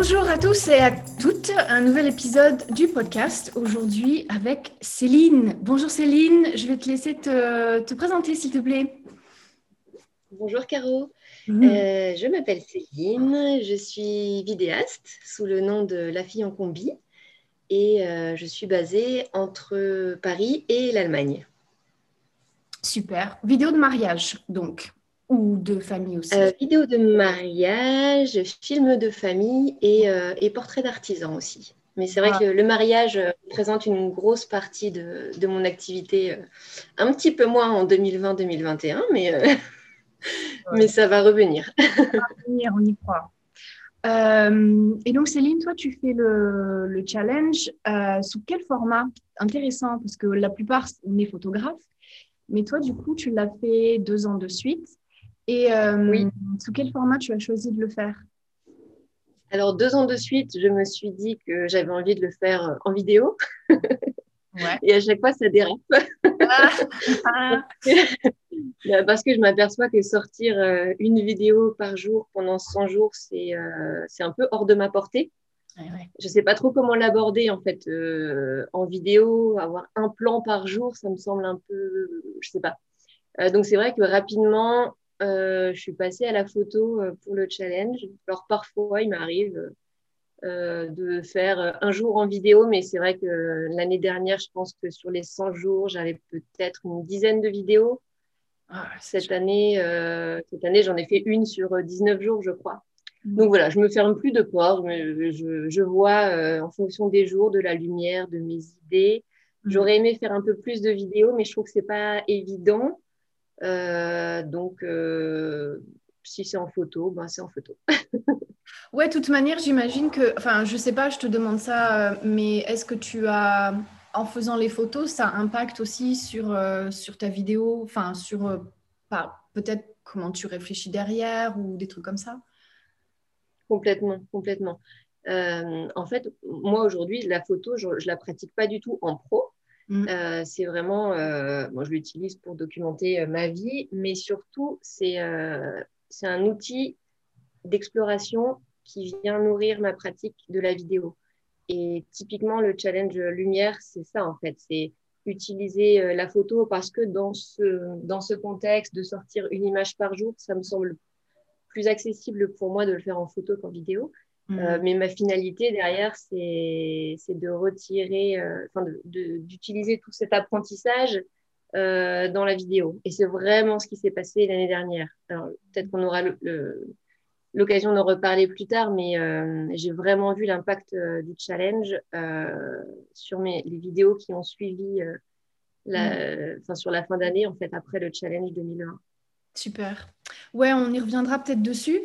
Bonjour à tous et à toutes, un nouvel épisode du podcast aujourd'hui avec Céline. Bonjour Céline, je vais te laisser te, présenter s'il te plaît. Bonjour Caro, mmh. euh, je m'appelle Céline, je suis vidéaste sous le nom de La fille en combi et euh, je suis basée entre Paris et l'Allemagne. Super, vidéo de mariage donc ou de famille aussi euh, Vidéo de mariage, film de famille et, euh, et portrait d'artisan aussi. Mais c'est vrai ah. que le, mariage euh, présente une grosse partie de, de, mon activité, un petit peu moins en 2020-2021, mais, mais ça va revenir. ça va revenir, on y croit. et donc Céline, toi, tu fais le, le challenge sous quel format? Intéressant, parce que la plupart, on est photographe. Mais toi, du coup, tu l'as fait deux ans de suite. Et euh, oui. sous quel format tu as choisi de le faire? Alors, deux ans de suite, je me suis dit que j'avais envie de le faire en vidéo. Ouais. Et à chaque fois, ça dérape. Ah. Bah, parce que je m'aperçois que sortir euh, une vidéo par jour pendant 100 jours, c'est euh, un peu hors de ma portée. Je ne sais pas trop comment l'aborder en fait en vidéo. Avoir un plan par jour, ça me semble un peu, je sais pas. donc c'est vrai que rapidement, euh, je suis passée à la photo euh, pour le challenge. Alors parfois, il m'arrive euh, de faire un jour en vidéo, mais c'est vrai que l'année dernière, je pense que sur les 100 jours, j'avais peut-être une dizaine de vidéos. Ah, cette, année, cette année, j'en ai fait une sur 19 jours, je crois. Mmh. Donc voilà, je me ferme plus de porte, je, je vois en fonction des jours, de la lumière, de mes idées. Mmh. J'aurais aimé faire un peu plus de vidéos, mais je trouve que c'est pas évident. Euh, donc, euh, si c'est en photo, ben c'est en photo. ouais, de toute manière, j'imagine que, enfin, je sais pas, je te demande ça, euh, mais est-ce que tu as, en faisant les photos, ça impacte aussi sur, sur ta vidéo, enfin, sur peut-être comment tu réfléchis derrière ou des trucs comme ça? Complètement, complètement. en fait, moi aujourd'hui, la photo, je, ne la pratique pas du tout en pro. Mm. Euh, c'est vraiment, euh, moi je l'utilise pour documenter euh, ma vie, mais surtout c'est c'est un outil d'exploration qui vient nourrir ma pratique de la vidéo. Et typiquement, le challenge lumière, c'est ça en fait, c'est utiliser la photo parce que dans ce, dans ce contexte de sortir une image par jour, ça me semble plus accessible pour moi de le faire en photo qu'en vidéo. Euh, mm. mais ma finalité derrière, c'est de retirer, euh, enfin, d'utiliser tout cet apprentissage euh, dans la vidéo. Et c'est vraiment ce qui s'est passé l'année dernière. Alors, peut-être qu'on aura l'occasion d'en reparler plus tard, mais j'ai vraiment vu l'impact du challenge sur mes, les vidéos qui ont suivi la, mm. sur la fin d'année, en fait, après le challenge 2020. Super. Ouais, on y reviendra peut-être dessus,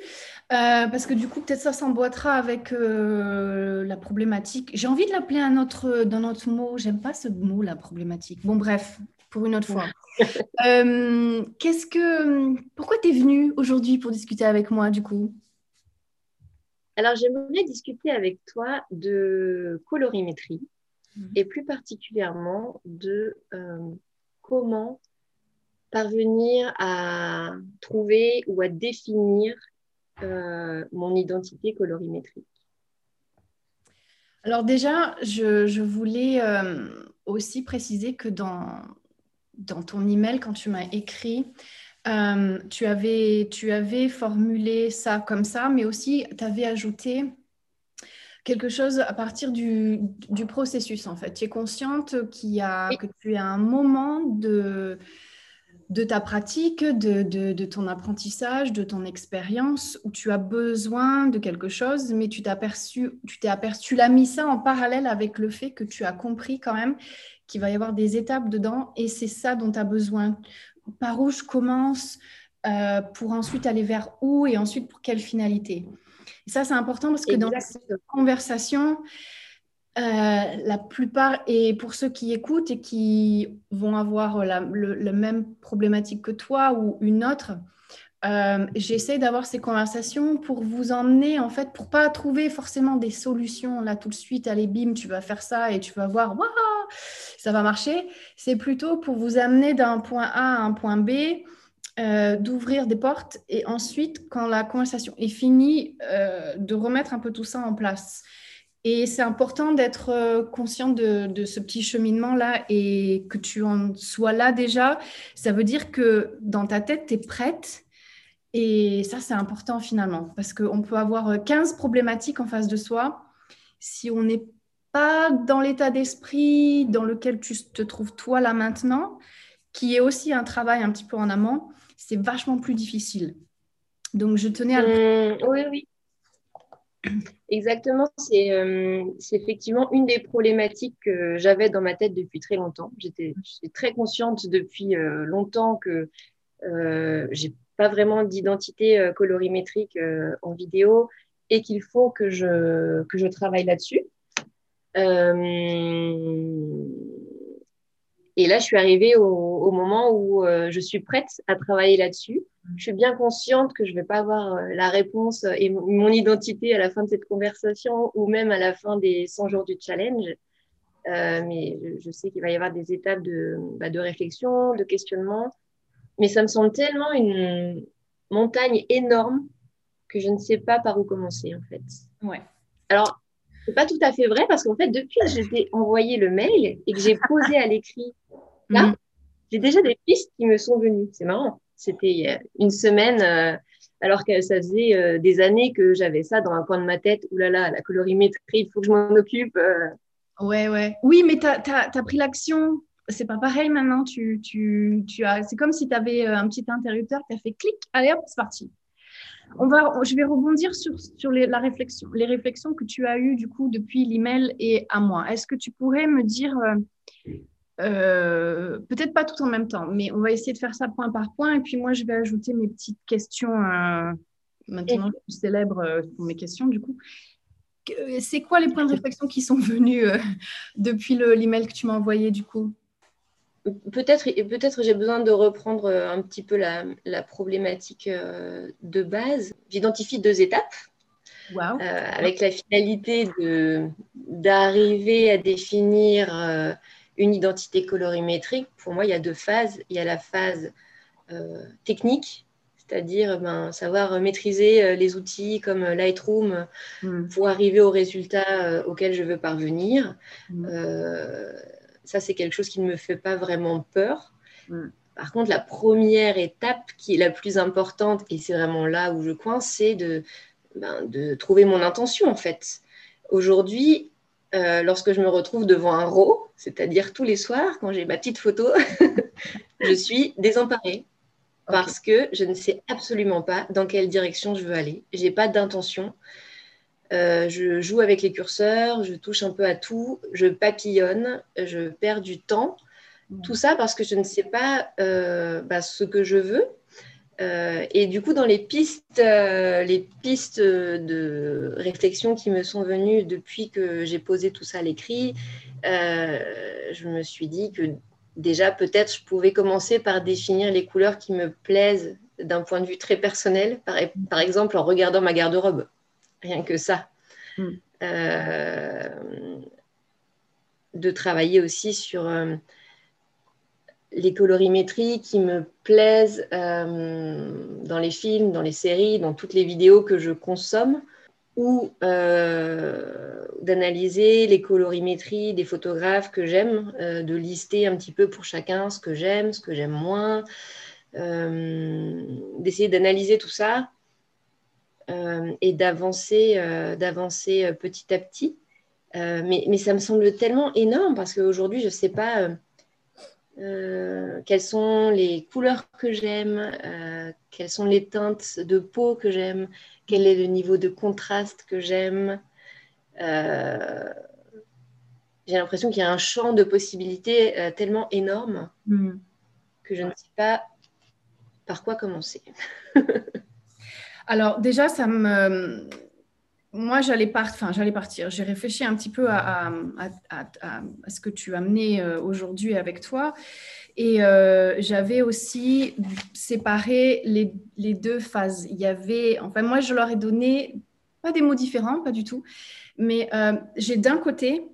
euh, parce que du coup, peut-être ça s'emboîtera avec euh, la problématique. J'ai envie de l'appeler un autre, d'un autre mot. J'aime pas ce mot, la problématique. Bon, bref, pour une autre fois. Euh, qu'est-ce que, pourquoi tu es venue aujourd'hui pour discuter avec moi, du coup? Alors, j'aimerais discuter avec toi de colorimétrie, mmh. et plus particulièrement de comment parvenir à trouver ou à définir euh, mon identité colorimétrique Alors déjà, je, voulais euh, aussi préciser que dans, dans ton email, quand tu m'as écrit, euh, tu, avais, tu avais formulé ça comme ça, mais aussi tu avais ajouté quelque chose à partir du, du processus, en fait. Tu es consciente qu'il y a, que tu es à un moment de, de ta pratique, de, de, de, ton apprentissage, de ton expérience, où tu as besoin de quelque chose, mais tu t'es aperçu, tu t'es aperçu, tu l'as mis ça en parallèle avec le fait que tu as compris quand même qu'il va y avoir des étapes dedans, et c'est ça dont tu as besoin. Par où je commence euh, pour ensuite aller vers où et ensuite pour quelle finalité? Et ça, c'est important parce que dans cette conversation, euh, la plupart, et pour ceux qui écoutent et qui vont avoir la même problématique que toi ou une autre, euh, j'essaie d'avoir ces conversations pour vous emmener, en fait, pour pas trouver forcément des solutions là tout de suite, allez, bim, tu vas faire ça et tu vas voir, waouh, ça va marcher. C'est plutôt pour vous amener d'un point A à un point B euh, d'ouvrir des portes et ensuite, quand la conversation est finie, de remettre un peu tout ça en place. Et c'est important d'être euh, conscient de, ce petit cheminement-là et que tu en sois là déjà. Ça veut dire que dans ta tête, tu es prête. Et ça, c'est important finalement, parce qu'on peut avoir 15 problématiques en face de soi. Si on n'est pas dans l'état d'esprit dans lequel tu te trouves toi là maintenant, qui est aussi un travail un petit peu en amont, c'est vachement plus difficile. Donc, je tenais à... Mmh, oui, oui. Exactement, euh, c'est effectivement une des problématiques que j'avais dans ma tête depuis très longtemps. J'étais très consciente depuis euh, longtemps que euh, j'ai pas vraiment d'identité euh, colorimétrique en vidéo et qu'il faut que je, que je travaille là-dessus. Et là, je suis arrivée au, moment où euh, je suis prête à travailler là-dessus. Je suis bien consciente que je ne vais pas avoir euh, la réponse et mon identité à la fin de cette conversation ou même à la fin des 100 jours du challenge. Euh, mais je sais qu'il va y avoir des étapes de, bah, de réflexion, de questionnement. Mais ça me semble tellement une montagne énorme que je ne sais pas par où commencer en fait. Ouais. Alors, c'est pas tout à fait vrai parce qu'en fait, depuis que j'ai envoyé le mail et que j'ai posé à l'écrit là, mm. j'ai déjà des pistes qui me sont venues. C'est marrant. C'était une semaine, euh, alors que ça faisait euh, des années que j'avais ça dans un coin de ma tête. Ouh là là, la colorimétrie, il faut que je m'en occupe. Euh. Ouais, ouais. Oui, mais tu as, pris l'action. C'est pas pareil maintenant. Tu, tu, tu as, c'est comme si tu avais un petit interrupteur, tu as fait clic, allez hop, c'est parti. On va, je vais rebondir sur, sur les, la réflexion, les réflexions que tu as eues du coup depuis l'email et à moi. Est-ce que tu pourrais me dire, euh, euh, peut-être pas tout en même temps, mais on va essayer de faire ça point par point et puis moi je vais ajouter mes petites questions. Euh, maintenant, je suis célèbre pour mes questions du coup. C'est quoi les points de réflexion qui sont venus depuis l'email que tu m'as envoyé du coup? Peut-être peut j'ai besoin de reprendre euh, un petit peu la, problématique euh, de base. J'identifie deux étapes. Euh, avec la finalité d'arriver à définir une identité colorimétrique. Pour moi, il y a deux phases. Il y a la phase technique, c'est-à-dire ben, savoir maîtriser les outils comme Lightroom hmm. pour arriver au résultat auquel je veux parvenir. Hmm. Ça, c'est quelque chose qui ne me fait pas vraiment peur. Mm. Par contre, la première étape qui est la plus importante, et c'est vraiment là où je coince, c'est de, ben, de trouver mon intention, en fait. Aujourd'hui, euh, lorsque je me retrouve devant un RAW, c'est-à-dire tous les soirs, quand j'ai ma petite photo, je suis désemparée parce que je ne sais absolument pas dans quelle direction je veux aller. Je n'ai pas d'intention. Euh, je joue avec les curseurs, je touche un peu à tout, je papillonne, je perds du temps. Mm. Tout ça parce que je ne sais pas euh, bah, ce que je veux. Euh, et du coup, dans les pistes, les pistes de réflexion qui me sont venues depuis que j'ai posé tout ça à l'écrit, je me suis dit que déjà, peut-être, je pouvais commencer par définir les couleurs qui me plaisent d'un point de vue très personnel, par exemple en regardant ma garde-robe rien que ça. Mm. Euh, de travailler aussi sur euh, les colorimétries qui me plaisent euh, dans les films, dans les séries, dans toutes les vidéos que je consomme, ou d'analyser les colorimétries des photographes que j'aime, de lister un petit peu pour chacun ce que j'aime, ce que j'aime moins, d'essayer d'analyser tout ça et d'avancer, d'avancer petit à petit. mais, mais, ça me semble tellement énorme parce qu'aujourd'hui, je ne sais pas euh, quelles sont les couleurs que j'aime, euh, quelles sont les teintes de peau que j'aime, quel est le niveau de contraste que j'aime. Euh, j'ai l'impression qu'il y a un champ de possibilités tellement énorme hmm. que je ne sais pas par quoi commencer. Alors déjà, ça me, moi, j'allais enfin, partir. J'ai réfléchi un petit peu à, ce que tu as amené euh, aujourd'hui avec toi. Et euh, j'avais aussi séparé les, deux phases. Il y avait, enfin, moi, je leur ai donné pas des mots différents, pas du tout, mais euh, j'ai d'un côté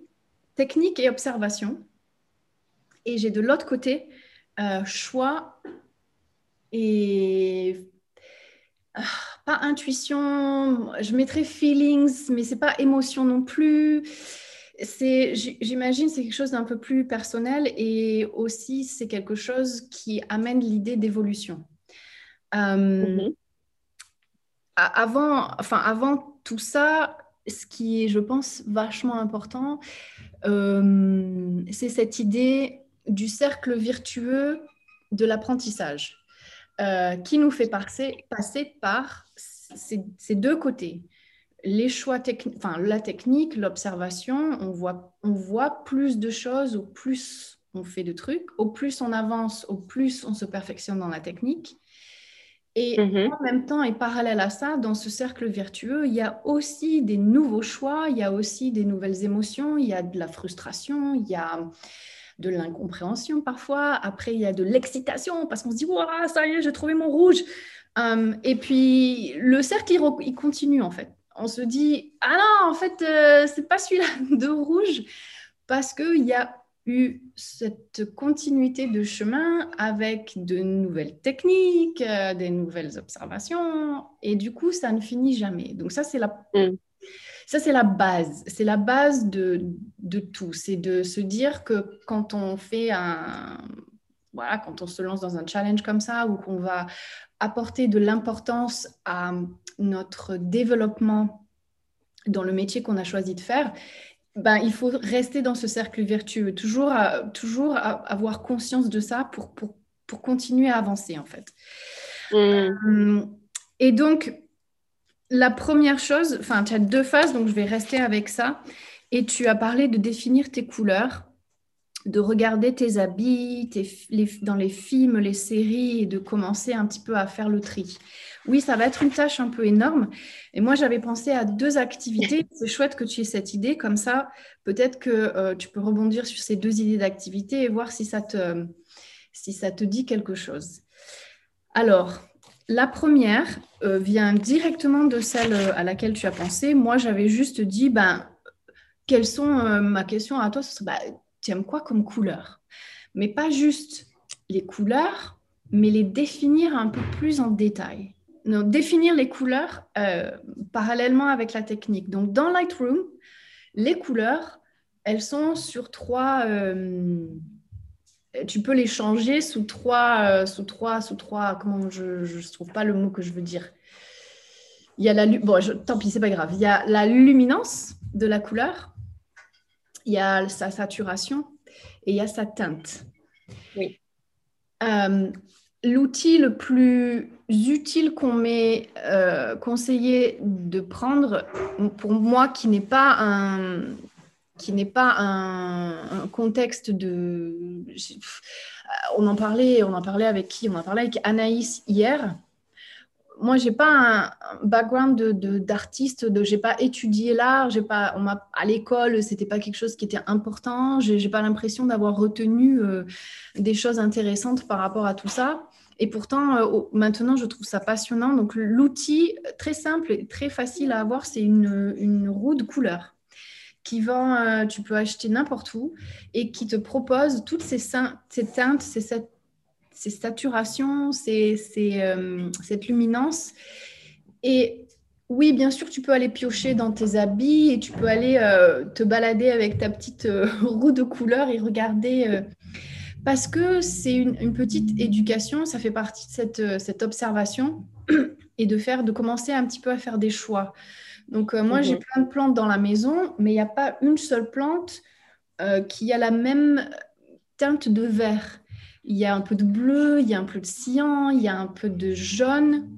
technique et observation, et j'ai de l'autre côté choix et ah, pas intuition, je mettrais feelings, mais c'est pas émotion non plus. C'est, j'imagine, c'est quelque chose d'un peu plus personnel et aussi c'est quelque chose qui amène l'idée d'évolution. Euh, mm-hmm. Avant, enfin, avant tout ça, ce qui est, je pense, vachement important, euh, c'est cette idée du cercle virtueux de l'apprentissage. Euh, qui nous fait passer, passer par ces, deux côtés. Les choix techniques, enfin la technique, l'observation, on voit, on voit plus de choses au plus on fait de trucs, au plus on avance, au plus on se perfectionne dans la technique. Et mm-hmm. en même temps, et parallèle à ça, dans ce cercle vertueux, il y a aussi des nouveaux choix, il y a aussi des nouvelles émotions, il y a de la frustration, il y a de l'incompréhension parfois. Après, il y a de l'excitation parce qu'on se dit, waouh, ça y est, j'ai trouvé mon rouge. Hum, et puis, le cercle, il, continue en fait. On se dit, ah non, en fait, euh, c'est pas celui-là de rouge parce qu'il y a eu cette continuité de chemin avec de nouvelles techniques, euh, des nouvelles observations, et du coup, ça ne finit jamais. Donc ça, c'est la, mm. Ça, c'est la base. C'est la base de, de tout. C'est de se dire que quand on fait un... Voilà, quand on se lance dans un challenge comme ça, ou qu'on va apporter de l'importance à notre développement dans le métier qu'on a choisi de faire, ben, il faut rester dans ce cercle vertueux, toujours, toujours avoir conscience de ça pour, pour, pour continuer à avancer, en fait. Mmh. Euh, et donc, la première chose, enfin, tu as deux phases, donc je vais rester avec ça. Et tu as parlé de définir tes couleurs, de regarder tes habits dans les films, les séries et de commencer un petit peu à faire le tri. Oui, ça va être une tâche un peu énorme. Et moi, j'avais pensé à deux activités. C'est chouette que tu aies cette idée. Comme ça, peut-être que euh, tu peux rebondir sur ces deux idées d'activité et voir si ça te, si ça te dit quelque chose. Alors, la première euh, vient directement de celle euh, à laquelle tu as pensé. Moi, j'avais juste dit, ben, quelles sont euh, ma question à toi ce bah, Tu aimes quoi comme couleur? Mais pas juste les couleurs, mais les définir un peu plus en détail. Donc, définir les couleurs parallèlement avec la technique. Donc, dans Lightroom, les couleurs, elles sont sur trois tu peux les changer sous trois, euh, sous trois, sous trois, comment je ne trouve pas le mot que je veux dire. Il y a la, bon, tant pis, c'est pas grave. Il y a la luminance de la couleur, il y a sa saturation et il y a sa teinte. Oui. Euh, l'outil le plus utile qu'on m'ait euh, conseillé de prendre, pour moi qui n'est pas un, qui n'est pas un, contexte de. On en parlait, on en parlait avec qui? On en parlait avec Anaïs hier. Moi, j'ai pas un, background d'artiste, de, de, j'ai pas étudié l'art, j'ai pas, à l'école, c'était pas quelque chose qui était important. J'ai, pas l'impression d'avoir retenu euh, des choses intéressantes par rapport à tout ça. Et pourtant, euh, maintenant, je trouve ça passionnant. Donc, l'outil très simple et très facile à avoir, c'est une, roue de couleur qui vend, euh, tu peux acheter n'importe où et qui te propose toutes ces, ces teintes, ces, ces saturations, ces, euh, cette luminance. Et oui, bien sûr, tu peux aller piocher dans tes habits et tu peux aller euh, te balader avec ta petite roue de couleur et regarder Parce que c'est une, petite éducation, ça fait partie de cette, cette observation et de faire, de commencer un petit peu à faire des choix. Donc euh, moi, j'ai mhm. plein de plantes dans la maison, mais il n'y a pas une seule plante euh, qui a la même teinte de vert. Il y a un peu de bleu, il y a un peu de cyan, il y a un peu de jaune.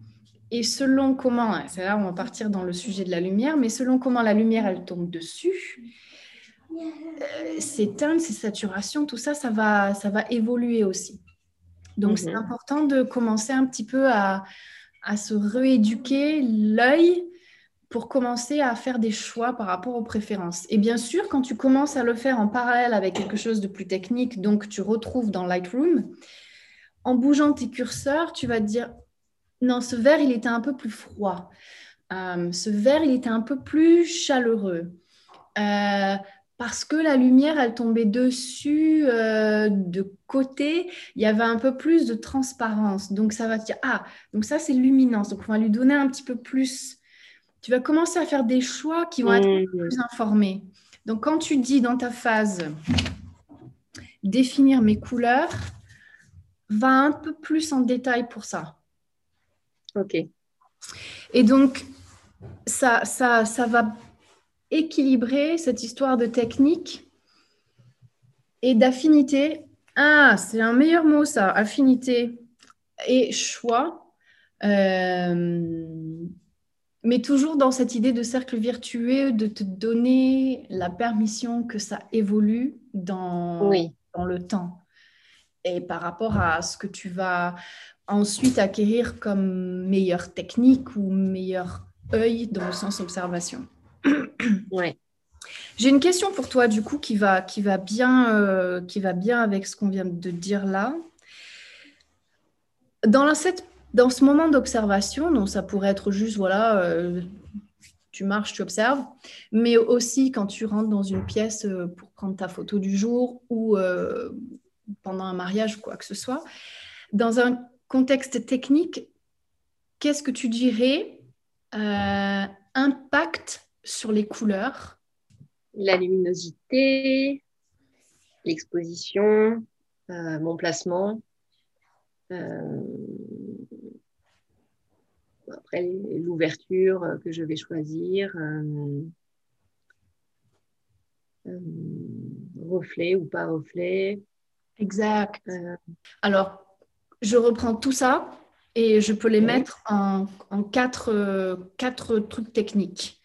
Et selon comment, hein, c'est là on va partir dans le sujet de la lumière, mais selon comment la lumière elle tombe dessus, euh, ces teintes, ces saturations, tout ça, ça va, ça va évoluer aussi. Donc c'est mhm. important de commencer un petit peu à, à se rééduquer l'œil pour commencer à faire des choix par rapport aux préférences. Et bien sûr, quand tu commences à le faire en parallèle avec quelque chose de plus technique, donc tu retrouves dans Lightroom, en bougeant tes curseurs, tu vas te dire, non, ce vert, il était un peu plus froid. Euh, ce vert, il était un peu plus chaleureux. Euh, parce que la lumière, elle tombait dessus euh, de côté, il y avait un peu plus de transparence. Donc ça va dire, ah, donc ça c'est luminance. Donc on va lui donner un petit peu plus tu vas commencer à faire des choix qui vont être mmh. plus informés. Donc, quand tu dis dans ta phase définir mes couleurs, va un peu plus en détail pour ça. OK. Et donc, ça, ça, ça va équilibrer cette histoire de technique et d'affinité. Ah, c'est un meilleur mot ça, affinité et choix. Euh, mais toujours dans cette idée de cercle virtueux, de te donner la permission que ça évolue dans, dans le temps. Et par rapport à ce que tu vas ensuite acquérir comme meilleure technique ou meilleur œil dans le sens observation. Ouais. J'ai une question pour toi du coup qui va, qui va, bien, euh, qui va bien avec ce qu'on vient de dire là. Dans cette dans ce moment d'observation, donc ça pourrait être juste, voilà, euh, tu marches, tu observes, mais aussi quand tu rentres dans une pièce euh, pour prendre ta photo du jour ou euh, pendant un mariage ou quoi que ce soit, dans un contexte technique, qu'est-ce que tu dirais impact sur les couleurs? La luminosité, l'exposition, mon placement. Après, l'ouverture que je vais choisir, euh, euh, reflet ou pas reflet. Exact. Euh, Alors, je reprends tout ça et je peux les mettre en, quatre, quatre, trucs techniques.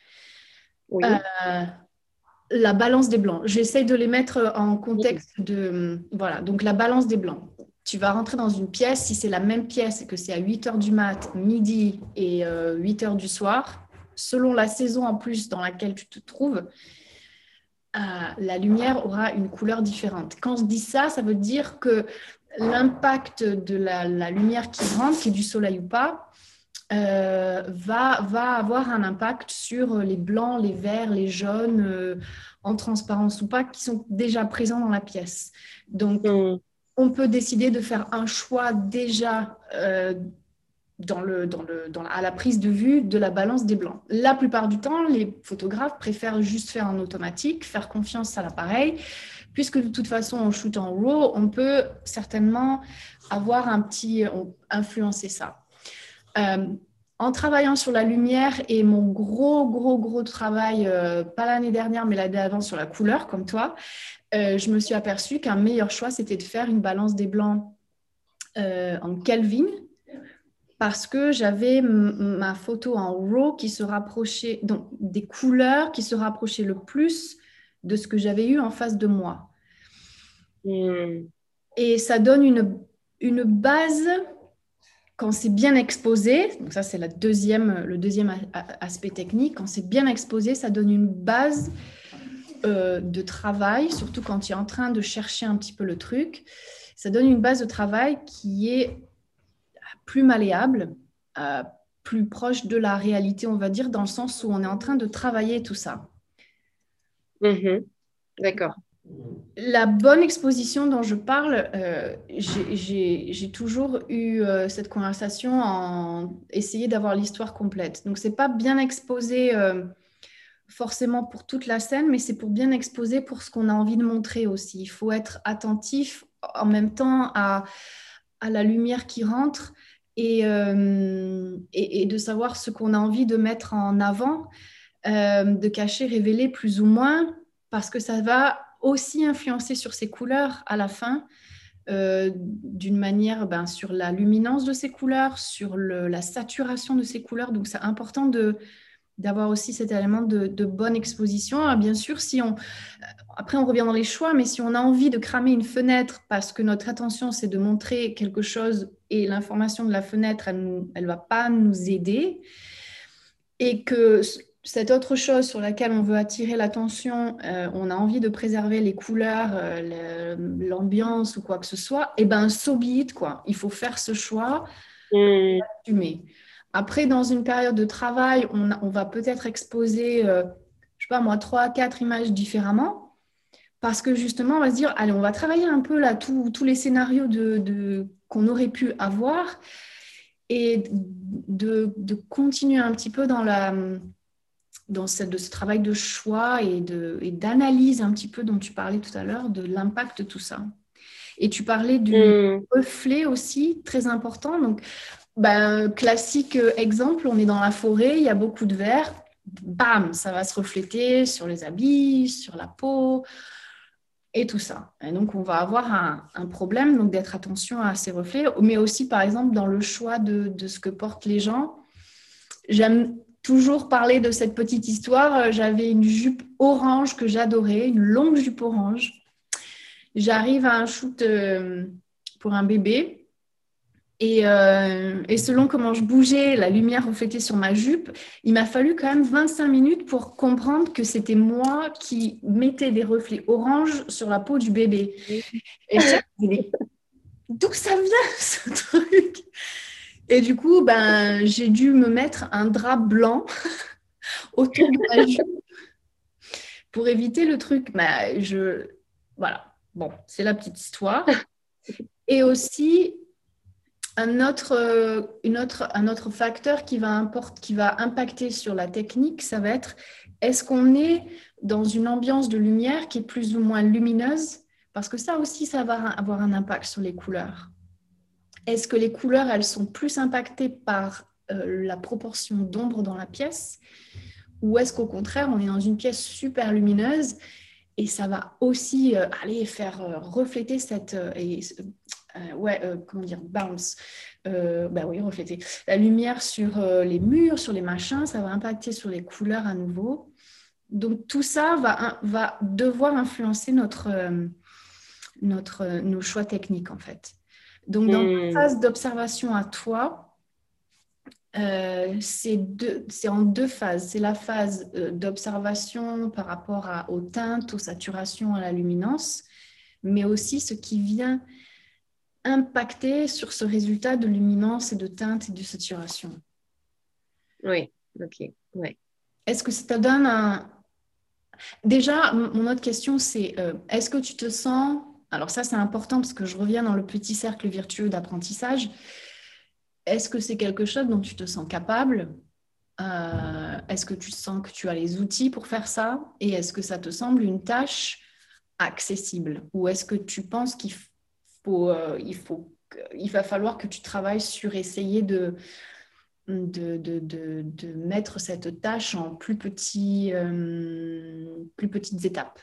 la balance des blancs. J'essaie de les mettre en contexte de... Voilà, donc la balance des blancs tu vas rentrer dans une pièce, si c'est la même pièce et que c'est à 8 heures du mat, midi et 8 euh, heures du soir, selon la saison en plus dans laquelle tu te trouves, euh, la lumière aura une couleur différente. Quand je dis ça, ça veut dire que l'impact de la, lumière qui rentre, qui est du soleil ou pas, euh, va, avoir un impact sur les blancs, les verts, les jaunes, en transparence ou pas, qui sont déjà présents dans la pièce. Donc, mm on peut décider de faire un choix déjà euh, à la prise de vue de la balance des blancs. La plupart du temps, les photographes préfèrent juste faire en automatique, faire confiance à l'appareil, puisque de toute façon, en shoot en RAW, on peut certainement avoir un petit, influencer ça. Euh, en travaillant sur la lumière et mon gros, gros, gros travail, euh, pas l'année dernière, mais l'année d'avant sur la couleur, comme toi, euh, je me suis aperçue qu'un meilleur choix, c'était de faire une balance des blancs euh, en Kelvin parce que j'avais ma photo en RAW qui se rapprochait, donc des couleurs qui se rapprochaient le plus de ce que j'avais eu en face de moi. Hmm. Et ça donne une, une base quand c'est bien exposé, donc ça c'est la deuxième, le deuxième aspect technique, quand c'est bien exposé, ça donne une base euh, de travail, surtout quand tu es en train de chercher un petit peu le truc. Ça donne une base de travail qui est plus malléable, euh, plus proche de la réalité, on va dire, dans le sens où on est en train de travailler tout ça. Mm-hmm. D'accord. La bonne exposition dont je parle, euh, j'ai toujours eu cette conversation en essayer d'avoir l'histoire complète. Donc, c'est pas bien exposé forcément pour toute la scène, mais c'est pour bien exposer pour ce qu'on a envie de montrer aussi. Il faut être attentif en même temps à, la lumière qui rentre et, euh, et, de savoir ce qu'on a envie de mettre en avant, euh, de cacher, révéler plus ou moins, parce que ça va aussi influencer sur ces couleurs à la fin. Euh, d'une manière ben, sur la luminance de ces couleurs, sur la saturation de ces couleurs. Donc, c'est important de, d'avoir aussi cet élément de, bonne exposition. Ah, bien sûr, si on, après on revient dans les choix, mais si on a envie de cramer une fenêtre parce que notre attention c'est de montrer quelque chose et l'information de la fenêtre, elle ne va pas nous aider, et que cette autre chose sur laquelle on veut attirer l'attention, euh, on a envie de préserver les couleurs, euh, l'ambiance ou quoi que ce soit, et eh ben so quoi. Il faut faire ce choix, mmh. Après, dans une période de travail, on, va peut-être exposer, euh, je sais pas moi, trois, quatre images différemment, parce que justement, on va se dire, allez, on va travailler un peu là tous les scénarios de, qu'on aurait pu avoir et de, continuer un petit peu dans la dans ce, de ce travail de choix et d'analyse un petit peu dont tu parlais tout à l'heure, de l'impact de tout ça. Et tu parlais du hmm. reflet aussi, très important. Donc, ben, classique euh, exemple, on est dans la forêt, il y a beaucoup de verre, bam, ça va se refléter sur les habits, sur la peau et tout ça. Et donc, on va avoir un, problème donc d'être attention à ces reflets, mais aussi, par exemple, dans le choix de, de ce que portent les gens. J'aime toujours parler de cette petite histoire. J'avais une jupe orange que j'adorais, une longue jupe orange. J'arrive à un shoot euh, pour un bébé euh, et, selon comment je bougeais, la lumière reflétée sur ma jupe, il m'a fallu quand même 25 minutes pour comprendre que c'était moi qui mettais des reflets orange sur la peau du bébé. Et d'où ça vient ce truc? Et du coup, ben, j'ai dû me mettre un drap blanc autour de ma jupe pour éviter le truc. Mais je... Voilà, bon, c'est la petite histoire. Et aussi, un autre, euh, une autre, un autre facteur qui va, qui va impacter sur la technique, ça va être est-ce qu'on est dans une ambiance de lumière qui est plus ou moins lumineuse? Parce que ça aussi, ça va avoir un impact sur les couleurs. Est-ce que les couleurs, elles sont plus impactées par euh, la proportion d'ombre dans la pièce? Ou est-ce qu'au contraire, on est dans une pièce super lumineuse et ça va aussi euh, aller faire refléter cette, euh, ouais, euh, comment dire, bounce, euh, bah oui, refléter. La lumière sur les murs, sur les machins, ça va impacter sur les couleurs à nouveau. Donc tout ça va, va devoir influencer notre, notre, nos choix techniques en fait. Donc dans la hmm. phase d'observation à toi, c'est en deux phases. C'est la phase d'observation par rapport à, aux teintes, aux saturations, à la luminance, mais aussi ce qui vient impacter sur ce résultat de luminance et de teinte et de saturation. Oui, ok, ouais. Est-ce que ça te donne un... Déjà, mon autre question, c'est euh, est-ce que tu te sens... Alors ça, c'est important parce que je reviens dans le petit cercle virtueux d'apprentissage. Est-ce que c'est quelque chose dont tu te sens capable euh, Est-ce que tu sens que tu as les outils pour faire ça Et est-ce que ça te semble une tâche accessible Ou est-ce que tu penses qu'il faut euh, il, faut, il va falloir que tu travailles sur essayer de, de, de, de, mettre cette tâche en plus, petits, euh, plus petites étapes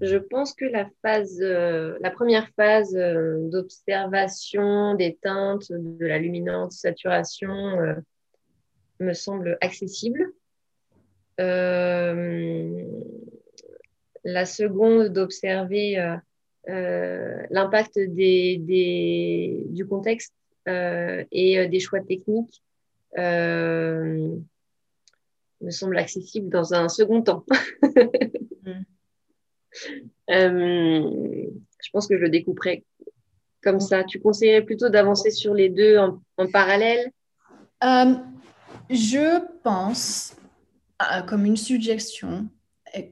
Je pense que la, phase, euh, la première phase d'observation des teintes, de la luminance, saturation, me semble accessible. la seconde, d'observer l'impact des, des, du contexte euh, et euh, des choix techniques me semble accessible dans un second temps. je pense que je le découperai comme ça. Tu conseillerais plutôt d'avancer sur les deux en, en parallèle? Je pense, comme une suggestion,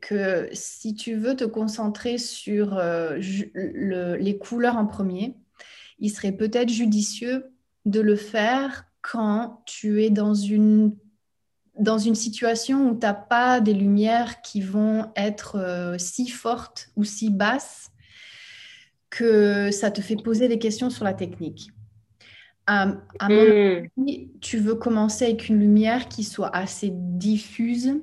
que si tu veux te concentrer sur euh, les couleurs en premier, il serait peut-être judicieux de le faire quand tu es dans une, dans une situation où tu n'as pas des lumières qui vont être euh, si fortes ou si basses que ça te fait poser des questions sur la technique. À, mon hmm. avis, tu veux commencer avec une lumière qui soit assez diffuse,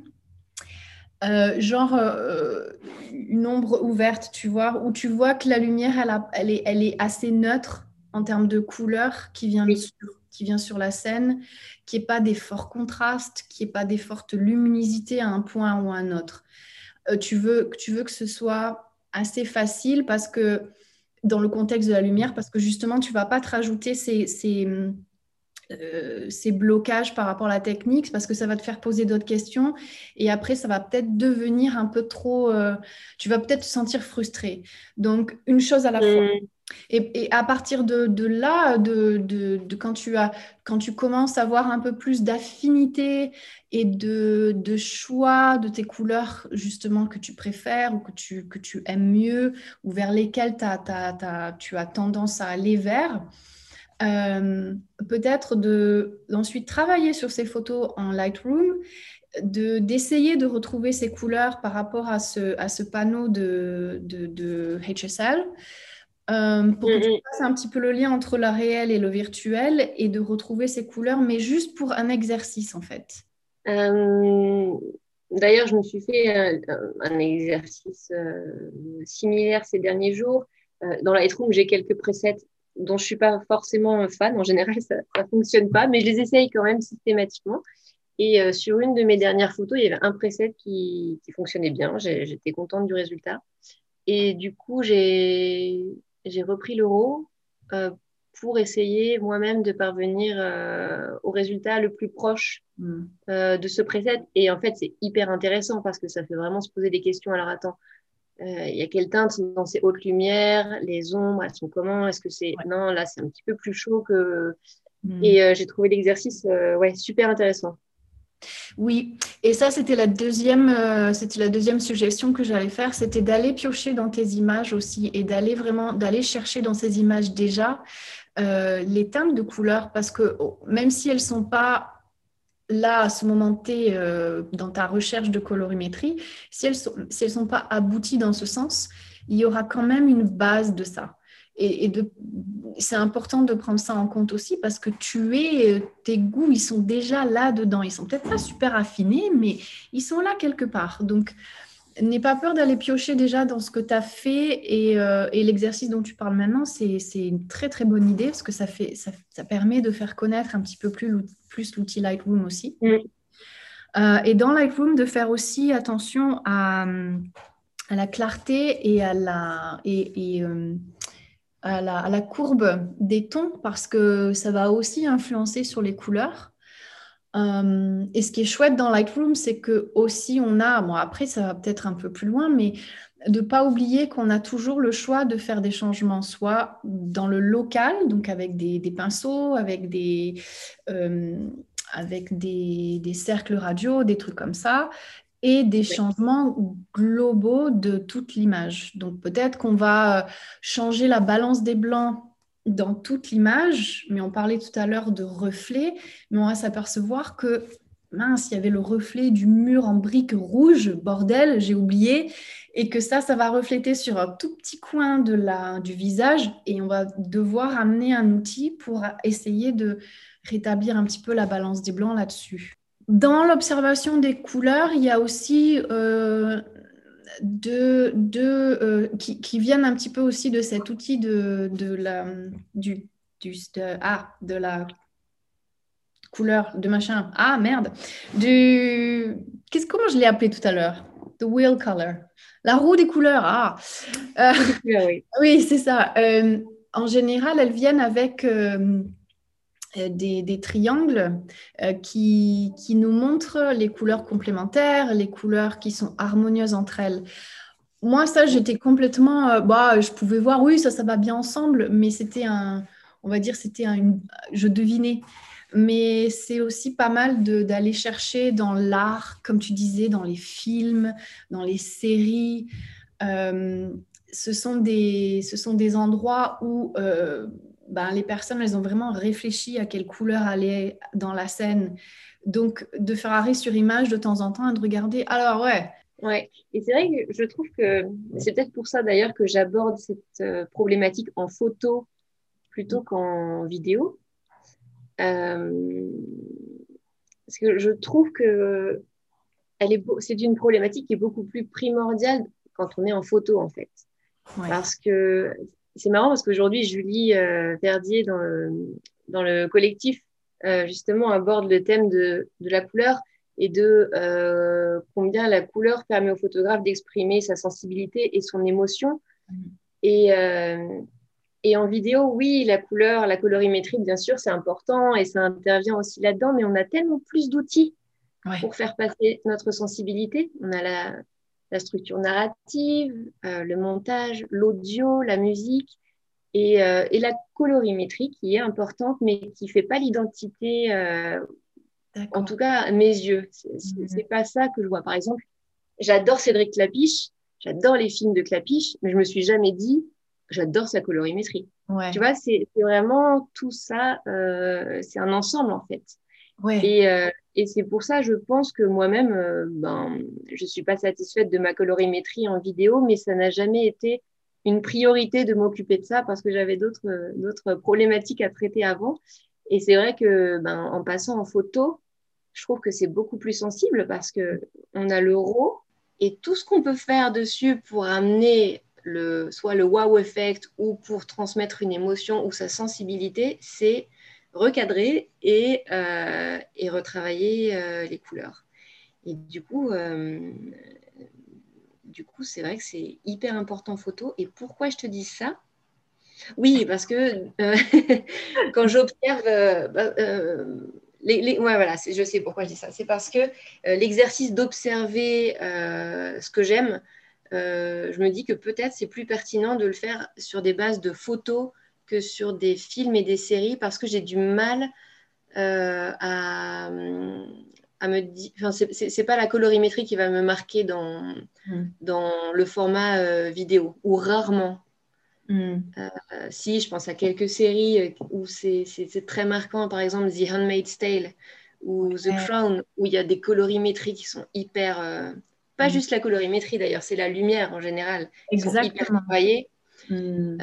euh, genre euh, une ombre ouverte, tu vois, où tu vois que la lumière, elle, elle, est, elle est assez neutre en termes de couleur qui vient, sur, qui vient sur la scène, qui n'est pas des forts contrastes, qui n'est pas des fortes luminosités à un point ou à un autre. Euh, tu, veux, tu veux que ce soit assez facile parce que dans le contexte de la lumière, parce que justement, tu ne vas pas te rajouter ces, ces, euh, ces, blocages par rapport à la technique, parce que ça va te faire poser d'autres questions. Et après, ça va peut-être devenir un peu trop... Euh, tu vas peut-être te sentir frustré. Donc, une chose à la fois. Mm. Et, à partir de, là, de, quand, tu as, quand tu commences à avoir un peu plus d'affinité et de, choix de tes couleurs justement que tu préfères ou que tu, que tu aimes mieux ou vers lesquelles tu as tendance à aller vers, euh, peut-être d'ensuite travailler sur ces photos en Lightroom d'essayer de, retrouver ces couleurs par rapport à ce, à ce panneau de, de HSL euh, pour que tu fasses un petit peu le lien entre le réel et le virtuel et de retrouver ces couleurs, mais juste pour un exercice en fait. Euh, d'ailleurs, je me suis fait un, exercice similaire ces derniers jours. dans Lightroom, j'ai quelques presets dont je ne suis pas forcément fan. En général, ça ne fonctionne pas, mais je les essaye quand même systématiquement. Et sur une de mes dernières photos, il y avait un preset qui, qui fonctionnait bien. J'étais contente du résultat. Et du coup, j'ai repris l'euro euh, pour essayer moi-même de parvenir euh, au résultat le plus proche hmm. euh, de ce preset. Et en fait, c'est hyper intéressant parce que ça fait vraiment se poser des questions. Alors attends, il y a quelle teinte dans ces hautes lumières? Les ombres, elles sont comment? Est-ce que c'est... Non, là, c'est un petit peu plus chaud que... Hmm. Et j'ai trouvé l'exercice ouais, super intéressant. Oui, et ça, c'était la deuxième, euh, c'était la deuxième suggestion que j'allais faire, c'était d'aller piocher dans tes images aussi et d'aller vraiment, d'aller chercher dans ces images déjà euh, les teintes de couleurs, parce que oh, même si elles sont pas là à ce moment T euh, dans ta recherche de colorimétrie, si elles sont, si elles sont pas abouties dans ce sens, il y aura quand même une base de ça. Et, c'est important de prendre ça en compte aussi parce que tu es, tes goûts, ils sont déjà là-dedans. Ils sont peut-être pas super affinés, mais ils sont là quelque part. Donc, n'aie pas peur d'aller piocher déjà dans ce que tu as fait et, euh, et l'exercice dont tu parles maintenant, c'est une très très bonne idée parce que ça, fait, ça, ça, permet de faire connaître un petit peu plus, plus l'outil Lightroom aussi. Mm. Euh, et dans Lightroom, de faire aussi attention à, à la clarté et à la... Et, et, euh, à la, courbe des tons parce que ça va aussi influencer sur les couleurs. Euh, et ce qui est chouette dans Lightroom, c'est que aussi on a, bon après ça va peut-être un peu plus loin, mais de pas oublier qu'on a toujours le choix de faire des changements, soit dans le local, donc avec des, pinceaux, avec des, euh, avec des, des, cercles radio, des trucs comme ça, et des changements globaux de toute l'image. Donc peut-être qu'on va euh, changer la balance des blancs dans toute l'image, mais on parlait tout à l'heure de reflet, mais on va s'apercevoir que mince, il y avait le reflet du mur en briques rouges, bordel, j'ai oublié, et que ça, ça va refléter sur un tout petit coin de la, du visage, et on va devoir amener un outil pour essayer de rétablir un petit peu la balance des blancs là-dessus. Dans l'observation des couleurs, il y a aussi euh, deux, euh, qui, viennent un petit peu aussi de cet outil de, la, du, ah, de la couleur, de machin. Ah, merde. Du, qu'est-ce, comment je l'ai appelé tout à l'heure? The wheel color. La roue des couleurs. Ah. Euh, oui, oui c'est ça. en général, elles viennent avec euh, des, triangles euh, qui, qui, nous montrent les couleurs complémentaires, les couleurs qui sont harmonieuses entre elles. Moi, ça, j'étais complètement... Euh, bah, je pouvais voir, oui, ça, ça va bien ensemble, mais c'était un... On va dire, c'était un... Je devinais. Mais c'est aussi pas mal d'aller chercher dans l'art, comme tu disais, dans les films, dans les séries. ce, sont des, ce sont des endroits où ben, les personnes, elles ont vraiment réfléchi à quelle couleur aller dans la scène. Donc, de faire arrêt sur image de temps en temps et de regarder, alors ouais, Ouais, et c'est vrai que je trouve que c'est peut-être pour ça d'ailleurs que j'aborde cette euh, problématique en photo plutôt qu'en vidéo. Euh, parce que je trouve que elle est c'est une problématique qui est beaucoup plus primordiale quand on est en photo en fait. Parce que c'est marrant parce qu'aujourd'hui Julie euh, Verdier dans le, dans le collectif euh, justement aborde le thème de, de la couleur et de euh, combien la couleur permet au photographe d'exprimer sa sensibilité et son émotion. Mm. Et, euh, et en vidéo, oui, la couleur, la colorimétrie, bien sûr, c'est important et ça intervient aussi là-dedans, mais on a tellement plus d'outils pour faire passer notre sensibilité. On a la, la structure narrative, euh, le montage, l'audio, la musique et, euh, et, la colorimétrie qui est importante, mais qui ne fait pas l'identité euh, en tout cas, à mes yeux, c'est n'est mhm. pas ça que je vois. Par exemple, j'adore Cédric Clapiche, j'adore les films de Clapiche, mais je me suis jamais dit, j'adore sa colorimétrie. Tu vois, c'est vraiment tout ça, c'est un ensemble en fait. Et, euh, et c'est pour ça, je pense que moi-même, euh, ben, je suis pas satisfaite de ma colorimétrie en vidéo, mais ça n'a jamais été une priorité de m'occuper de ça parce que j'avais d'autres problématiques à traiter avant. Et c'est vrai que ben, en passant en photo, je trouve que c'est beaucoup plus sensible parce que on a le RAW et tout ce qu'on peut faire dessus pour amener le, soit le wow effect ou pour transmettre une émotion ou sa sensibilité, c'est recadrer et, euh, et retravailler euh, les couleurs. Et du coup, euh, du coup, c'est vrai que c'est hyper important photo. Et pourquoi je te dis ça? Oui, parce que quand j'observe, bah, les, voilà, je sais pourquoi je dis ça. C'est parce que l'exercice d'observer ce que j'aime, je me dis que peut-être c'est plus pertinent de le faire sur des bases de photos que sur des films et des séries parce que j'ai du mal à, à, me dire. Enfin, c'est pas la colorimétrie qui va me marquer dans, mm. dans le format vidéo, ou rarement. Mm. Euh, si, je pense à quelques séries euh, où c'est très marquant, par exemple The Handmaid's Tale ou The Crown, où il y a des colorimétries qui sont hyper. Euh, pas mm. juste la colorimétrie d'ailleurs, c'est la lumière en général. Exactement. Sont hyper travaillées. Mm.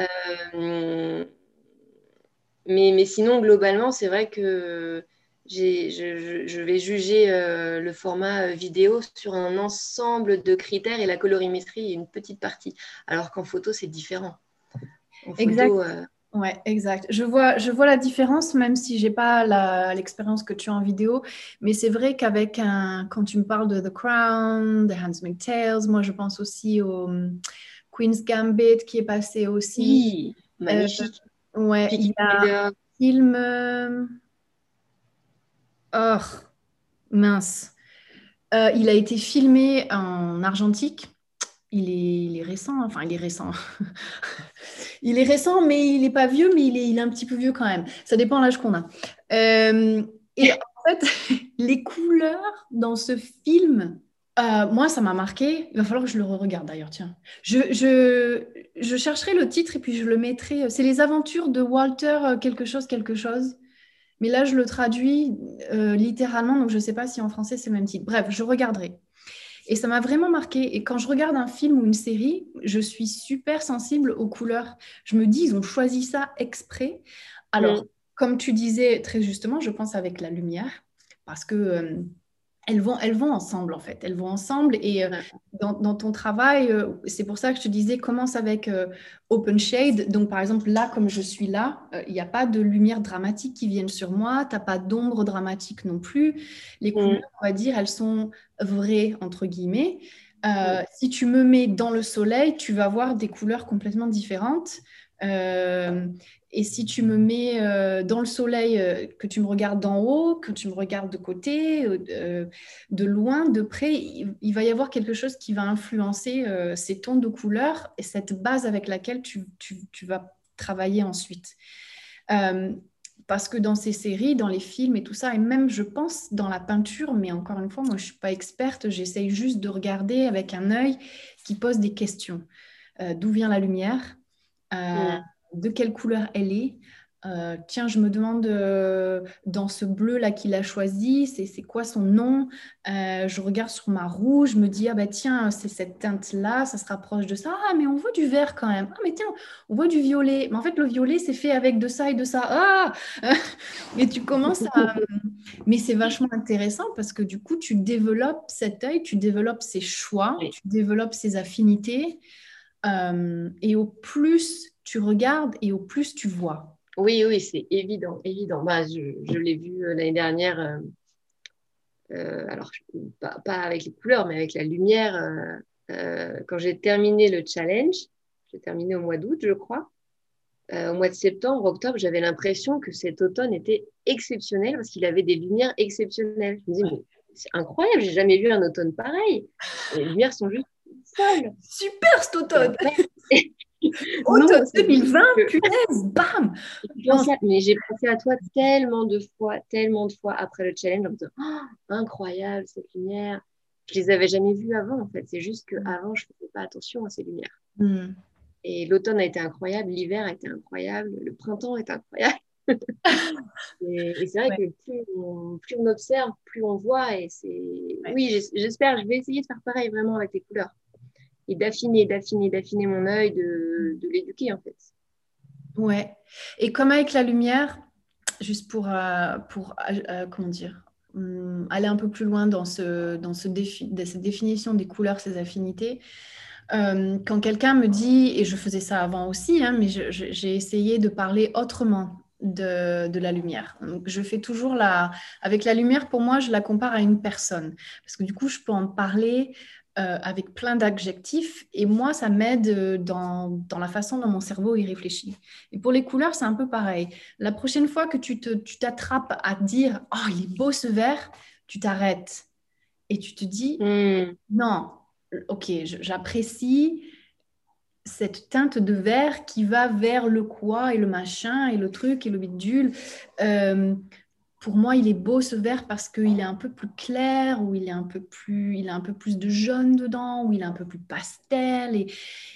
mais, mais sinon, globalement, c'est vrai que je, je, je, vais juger le format vidéo sur un ensemble de critères et la colorimétrie est une petite partie, alors qu'en photo, c'est différent exact. Euh. Ouais, exact. Je vois, je vois la différence, même si j'ai pas l'expérience que tu as en vidéo. Mais c'est vrai qu'avec un, quand tu me parles de The Crown, The Handmaid's Tales, moi je pense aussi au Queen's Gambit qui est passé aussi. Oui, magnifique. Euh, ouais, il y a un film. Euh, oh, mince. il a été filmé en argentique il est, récent, enfin il est récent. il est récent, mais il n'est pas vieux, mais il est, il est un petit peu vieux quand même. Ça dépend de l'âge qu'on a. Euh, et en fait, les couleurs dans ce film, euh, moi, ça m'a marqué. Il va falloir que je le re-regarde d'ailleurs, tiens. Je, je, je, chercherai le titre et puis je le mettrai. C'est les aventures de Walter euh, quelque chose, quelque chose. Mais là, je le traduis littéralement, donc je ne sais pas si en français c'est le même titre. Bref, je regarderai. Et ça m'a vraiment marqué. Et quand je regarde un film ou une série, je suis super sensible aux couleurs. Je me dis, ils ont choisi ça exprès. Alors, mm. comme tu disais très justement, je pense avec la lumière, parce que euh, elles vont, elles vont ensemble en fait, elles vont ensemble et euh, dans, ton travail, euh, c'est pour ça que je te disais, commence avec euh, Open Shade. Donc par exemple, là, comme je suis là, il n'y a pas de lumière dramatique qui viennent sur moi, tu n'as pas d'ombre dramatique non plus. Les mmh. couleurs, on va dire, elles sont vraies, entre guillemets. Mmh. Si tu me mets dans le soleil, tu vas voir des couleurs complètement différentes. Et si tu me mets euh, dans le soleil, euh, que tu me regardes d'en haut, que tu me regardes de côté, euh, de loin, de près, il, va y avoir quelque chose qui va influencer ces tons de couleurs et cette base avec laquelle tu, vas travailler ensuite. parce que dans ces séries, dans les films et tout ça, et même je pense dans la peinture, mais encore une fois, moi je ne suis pas experte, j'essaye juste de regarder avec un œil qui pose des questions. D'où vient la lumière? Mm de quelle couleur elle est, euh, tiens, je me demande euh, dans ce bleu-là qu'il a choisi, c'est quoi son nom? Euh, Je regarde sur ma rouge, je me dis, ah bah tiens, c'est cette teinte-là, ça se rapproche de ça. Ah, mais on voit du vert quand même. Ah, mais tiens, on voit du violet. Mais en fait, le violet, c'est fait avec de ça et de ça. Ah Et tu commences à... Mais c'est vachement intéressant parce que du coup, tu développes cet œil, tu développes ses choix, tu développes ses affinités. Et au plus tu regardes et au plus tu vois. Oui, oui, c'est évident, évident. Bah, je, l'ai vu euh, l'année dernière, euh, euh, alors pas, avec les couleurs, mais avec la lumière. quand j'ai terminé le challenge, j'ai terminé au mois d'août, je crois. au mois de septembre, octobre, j'avais l'impression que cet automne était exceptionnel parce qu'il avait des lumières exceptionnelles. Je me dis, mais c'est incroyable, j'ai jamais vu un automne pareil. Les lumières sont juste Super cet automne Automne 2020, punaise, bam Mais j'ai pensé à toi tellement de fois, tellement de fois après le challenge en me disant oh, incroyable cette lumière. Je les avais jamais vues avant en fait. C'est juste qu'avant, je ne faisais pas attention à ces lumières. Hmm. Et l'automne a été incroyable, l'hiver a été incroyable, le printemps est incroyable. et, c'est vrai que plus on, plus on, observe, plus on voit. Et c'est oui, j'espère, je vais essayer de faire pareil vraiment avec les couleurs d'affiner, d'affiner, d'affiner mon œil, de, l'éduquer en fait. Ouais. Et comme avec la lumière, juste pour, euh, pour euh, euh, comment dire, hum, aller un peu plus loin dans, ce, dans ce défi, cette définition des couleurs, ces affinités. quand quelqu'un me dit, et je faisais ça avant aussi, hein, mais j'ai essayé de parler autrement de, de, la lumière. Donc, je fais toujours la... Avec la lumière, pour moi, je la compare à une personne. Parce que du coup, je peux en parler euh, avec plein d'adjectifs et moi, ça m'aide euh, dans, dans, la façon dont mon cerveau y réfléchit. Et pour les couleurs, c'est un peu pareil. La prochaine fois que tu t'attrapes à dire « Oh, il est beau ce vert », tu t'arrêtes et tu te dis hmm. Non, ok, j'apprécie cette teinte de vert qui va vers le quoi et le machin et le truc et le bidule. Euh, pour moi, il est beau ce vert parce qu'il est un peu plus clair, ou il est un peu plus, il a un peu plus de jaune dedans, ou il est un peu plus pastel. Et,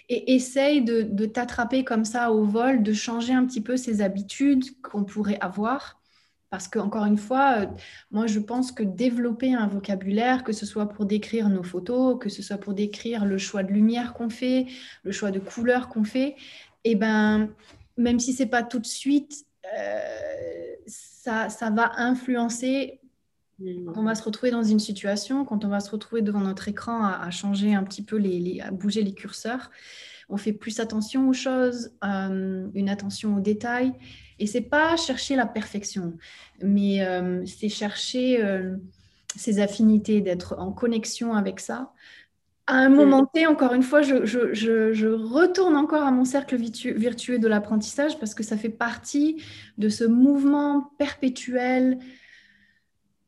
essaye de, de t'attraper comme ça au vol, de changer un petit peu ses habitudes qu'on pourrait avoir. Parce que, encore une fois, euh, moi, je pense que développer un vocabulaire, que ce soit pour décrire nos photos, que ce soit pour décrire le choix de lumière qu'on fait, le choix de couleur qu'on fait, et eh ben, même si c'est pas tout de suite, euh, ça, va influencer quand on va se retrouver dans une situation, quand on va se retrouver devant notre écran à, changer un petit peu, les, à bouger les curseurs. On fait plus attention aux choses, euh, une attention aux détails. Et c'est pas chercher la perfection, mais euh, c'est chercher ses affinités, d'être en connexion avec ça, à un moment mm. T, encore une fois, je, retourne encore à mon cercle virtueux de l'apprentissage parce que ça fait partie de ce mouvement perpétuel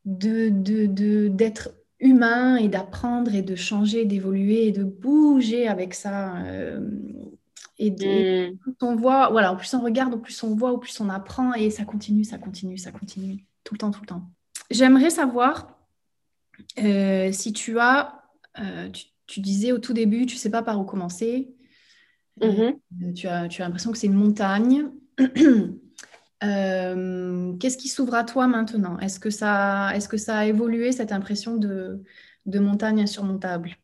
d'être de, humain et d'apprendre et de changer, d'évoluer et de bouger avec ça. Euh, et de, mm. on voit, voilà, plus on regarde, plus on voit, plus on apprend et ça continue, ça continue, ça continue, tout le temps, tout le temps. J'aimerais savoir euh, si tu as, euh, tu disais au tout début, tu ne sais pas par où commencer. Euh, mhm. tu as, tu as l'impression que c'est une montagne. Euh, qu'est-ce qui s'ouvre à toi maintenant? Est-ce que, ça, est que ça a évolué, cette impression de, de montagne insurmontable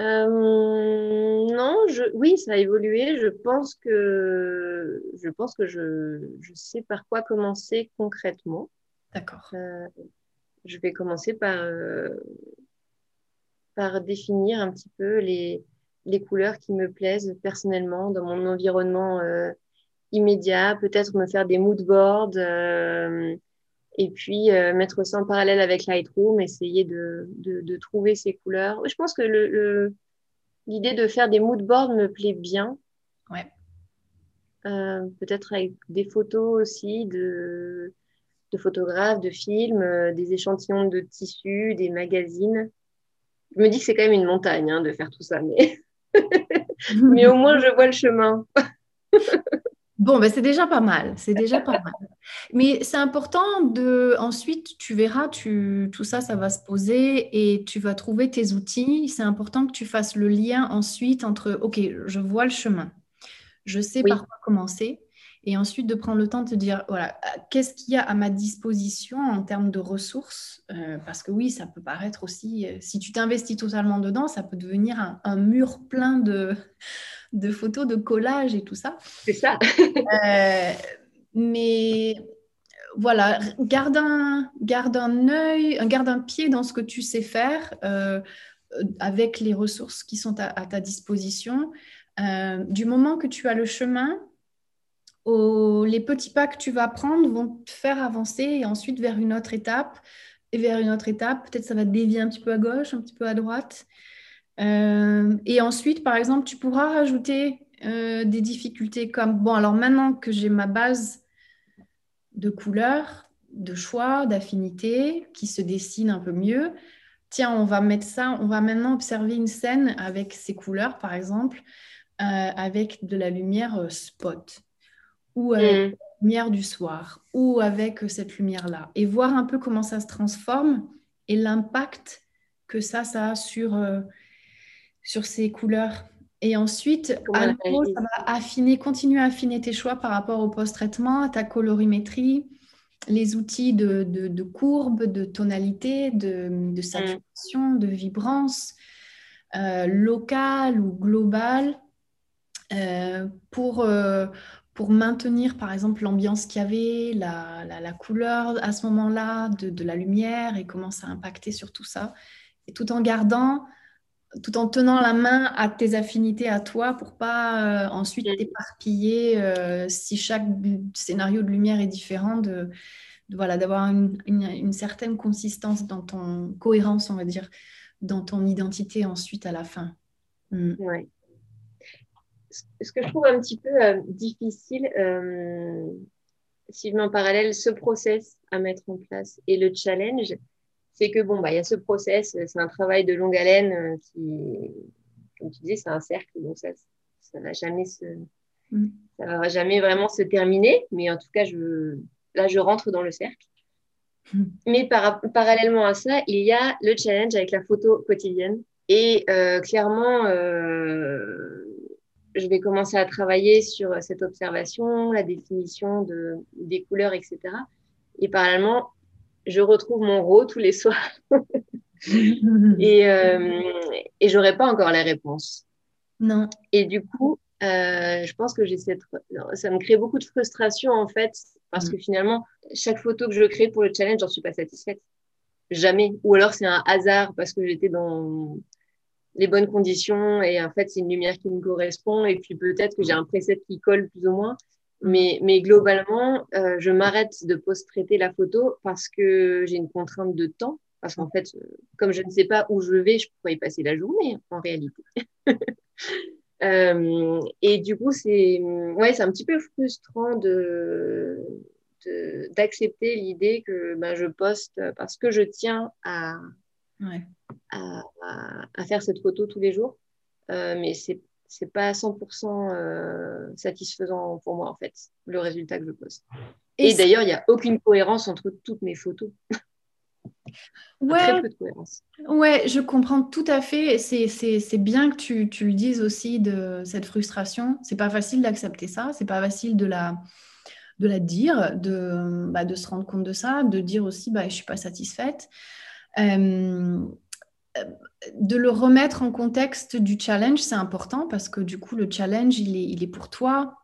euh, non, je, oui, ça a évolué. Je pense que je pense que je, je sais par quoi commencer concrètement. D'accord. je vais commencer par par définir un petit peu les, les couleurs qui me plaisent personnellement dans mon environnement euh, immédiat, peut-être me faire des mood boards euh, et puis euh, mettre ça en parallèle avec Lightroom, essayer de, de, de trouver ces couleurs. Je pense que le, l'idée de faire des mood boards me plaît bien. Ouais. peut-être avec des photos aussi de, de photographes, de films, des échantillons de tissus, des magazines je me dis que c'est quand même une montagne hein, de faire tout ça, mais... mais au moins je vois le chemin. Bon, ben c'est déjà pas mal, c'est déjà pas mal. Mais c'est important de, ensuite, tu verras, tu, tout ça, ça va se poser et tu vas trouver tes outils. C'est important que tu fasses le lien ensuite entre, OK, je vois le chemin, je sais par quoi commencer et ensuite de prendre le temps de te dire, voilà, qu'est-ce qu'il y a à ma disposition en termes de ressources euh, Parce que oui, ça peut paraître aussi, euh, si tu t'investis totalement dedans, ça peut devenir un, mur plein de, de, photos, de collages et tout ça. C'est ça. Euh, mais voilà, garde un, garde un œil, garde un pied dans ce que tu sais faire avec les ressources qui sont à ta disposition. du moment que tu as le chemin, les petits pas que tu vas prendre vont te faire avancer et ensuite vers une autre étape. Et vers une autre étape, peut-être ça va te dévier un petit peu à gauche, un petit peu à droite. Euh, et ensuite, par exemple, tu pourras rajouter euh, des difficultés comme, bon, alors maintenant que j'ai ma base de couleurs, de choix, d'affinité qui se dessine un peu mieux, tiens, on va mettre ça, on va maintenant observer une scène avec ces couleurs, par exemple, euh, avec de la lumière spot ou avec mm. la lumière du soir, ou avec cette lumière-là, et voir un peu comment ça se transforme et l'impact que ça, ça a sur, euh, sur ces couleurs. Et ensuite, à nouveau, ça va affiner, continuer à affiner tes choix par rapport au post-traitement, à ta colorimétrie, les outils de, de, courbe, de tonalité, de, de mm. saturation, de vibrance, euh, locale ou globale, euh, pour, pour maintenir, par exemple, l'ambiance qu'il y avait, la, la, couleur à ce moment-là, de, de, la lumière et comment ça a impacté sur tout ça. Et tout en gardant, tout en tenant la main à tes affinités à toi pour pas euh, ensuite t'éparpiller euh, si chaque scénario de lumière est différent, de, voilà, d'avoir une, une, certaine consistance dans ton cohérence, on va dire, dans ton identité ensuite à la fin. Mm. Ouais ce que je trouve un petit peu euh, difficile, euh, si je mets en parallèle ce process à mettre en place et le challenge, c'est que bon, bah, il y a ce process, c'est un travail de longue haleine euh, qui, comme tu disais, c'est un cercle, donc ça, ça va jamais se, mm. ça va jamais vraiment se terminer, mais en tout cas, je, là, je rentre dans le cercle. Mm. Mais parallèlement à ça, il y a le challenge avec la photo quotidienne. Et clairement, je vais commencer à travailler sur cette observation, la définition de, des couleurs, etc. Et parallèlement, je retrouve mon rôle tous les soirs. et euh, et j'aurais pas encore les réponses. Non. Et du coup, euh, je pense que j'ai cette... ça me crée beaucoup de frustration en fait, parce mm. que finalement, chaque photo que je crée pour le challenge, j'en suis pas satisfaite. Jamais. Ou alors c'est un hasard parce que j'étais dans les bonnes conditions et en fait c'est une lumière qui me correspond et puis peut-être que j'ai un preset qui colle plus ou moins. Mais, mais globalement euh, je m'arrête de post-traiter la photo parce que j'ai une contrainte de temps. Parce qu'en fait comme je ne sais pas où je vais je pourrais y passer la journée en réalité. Euh, et du coup c'est ouais c'est un petit peu frustrant d'accepter l'idée que ben, je poste parce que je tiens à, à, faire cette photo tous les jours. Euh, mais c'est c'est pas 100% euh, satisfaisant pour moi en fait le résultat que je poste. Et, d'ailleurs, il n'y a aucune cohérence entre toutes mes photos. Ouais, Très peu de cohérence. Ouais, je comprends tout à fait. C'est bien que tu, tu, le dises aussi de cette frustration. C'est pas facile d'accepter ça. C'est pas facile de la, de la dire, de, bah, de se rendre compte de ça, de dire aussi bah, je suis pas satisfaite. Euh, de le remettre en contexte du challenge, c'est important parce que du coup, le challenge, il est, il est pour toi.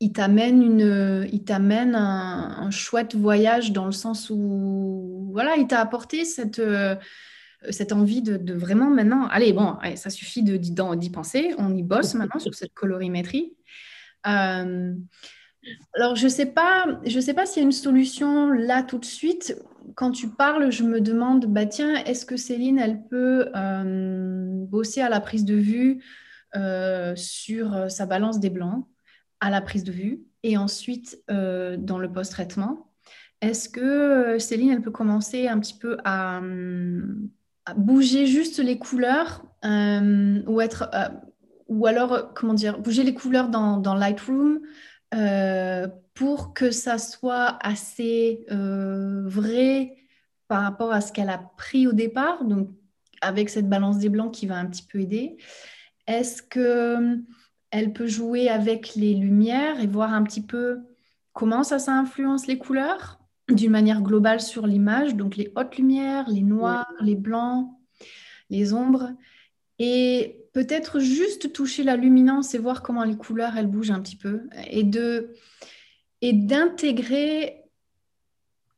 Il t'amène une, il t'amène un, chouette voyage dans le sens où, voilà, il t'a apporté cette, euh, cette envie de, vraiment maintenant, allez, bon, ça suffit de, d'y penser, on y bosse maintenant sur cette colorimétrie. Euh, alors, je ne sais pas, je sais pas s'il y a une solution là tout de suite. Quand tu parles, je me demande, bah tiens, est-ce que Céline, elle peut euh, bosser à la prise de vue euh, sur euh, sa balance des blancs, à la prise de vue, et ensuite dans le post-traitement? Est-ce que Céline, elle peut commencer un petit peu à, bouger juste les couleurs ou être ou alors, comment dire, bouger les couleurs dans, dans Lightroom pour que ça soit assez euh, vrai par rapport à ce qu'elle a pris au départ, donc avec cette balance des blancs qui va un petit peu aider. Est-ce que elle peut jouer avec les lumières et voir un petit peu comment ça, ça influence les couleurs d'une manière globale sur l'image, donc les hautes lumières, les noirs, les blancs, les ombres, et peut-être juste toucher la luminance et voir comment les couleurs, elles bougent un petit peu, et de et d'intégrer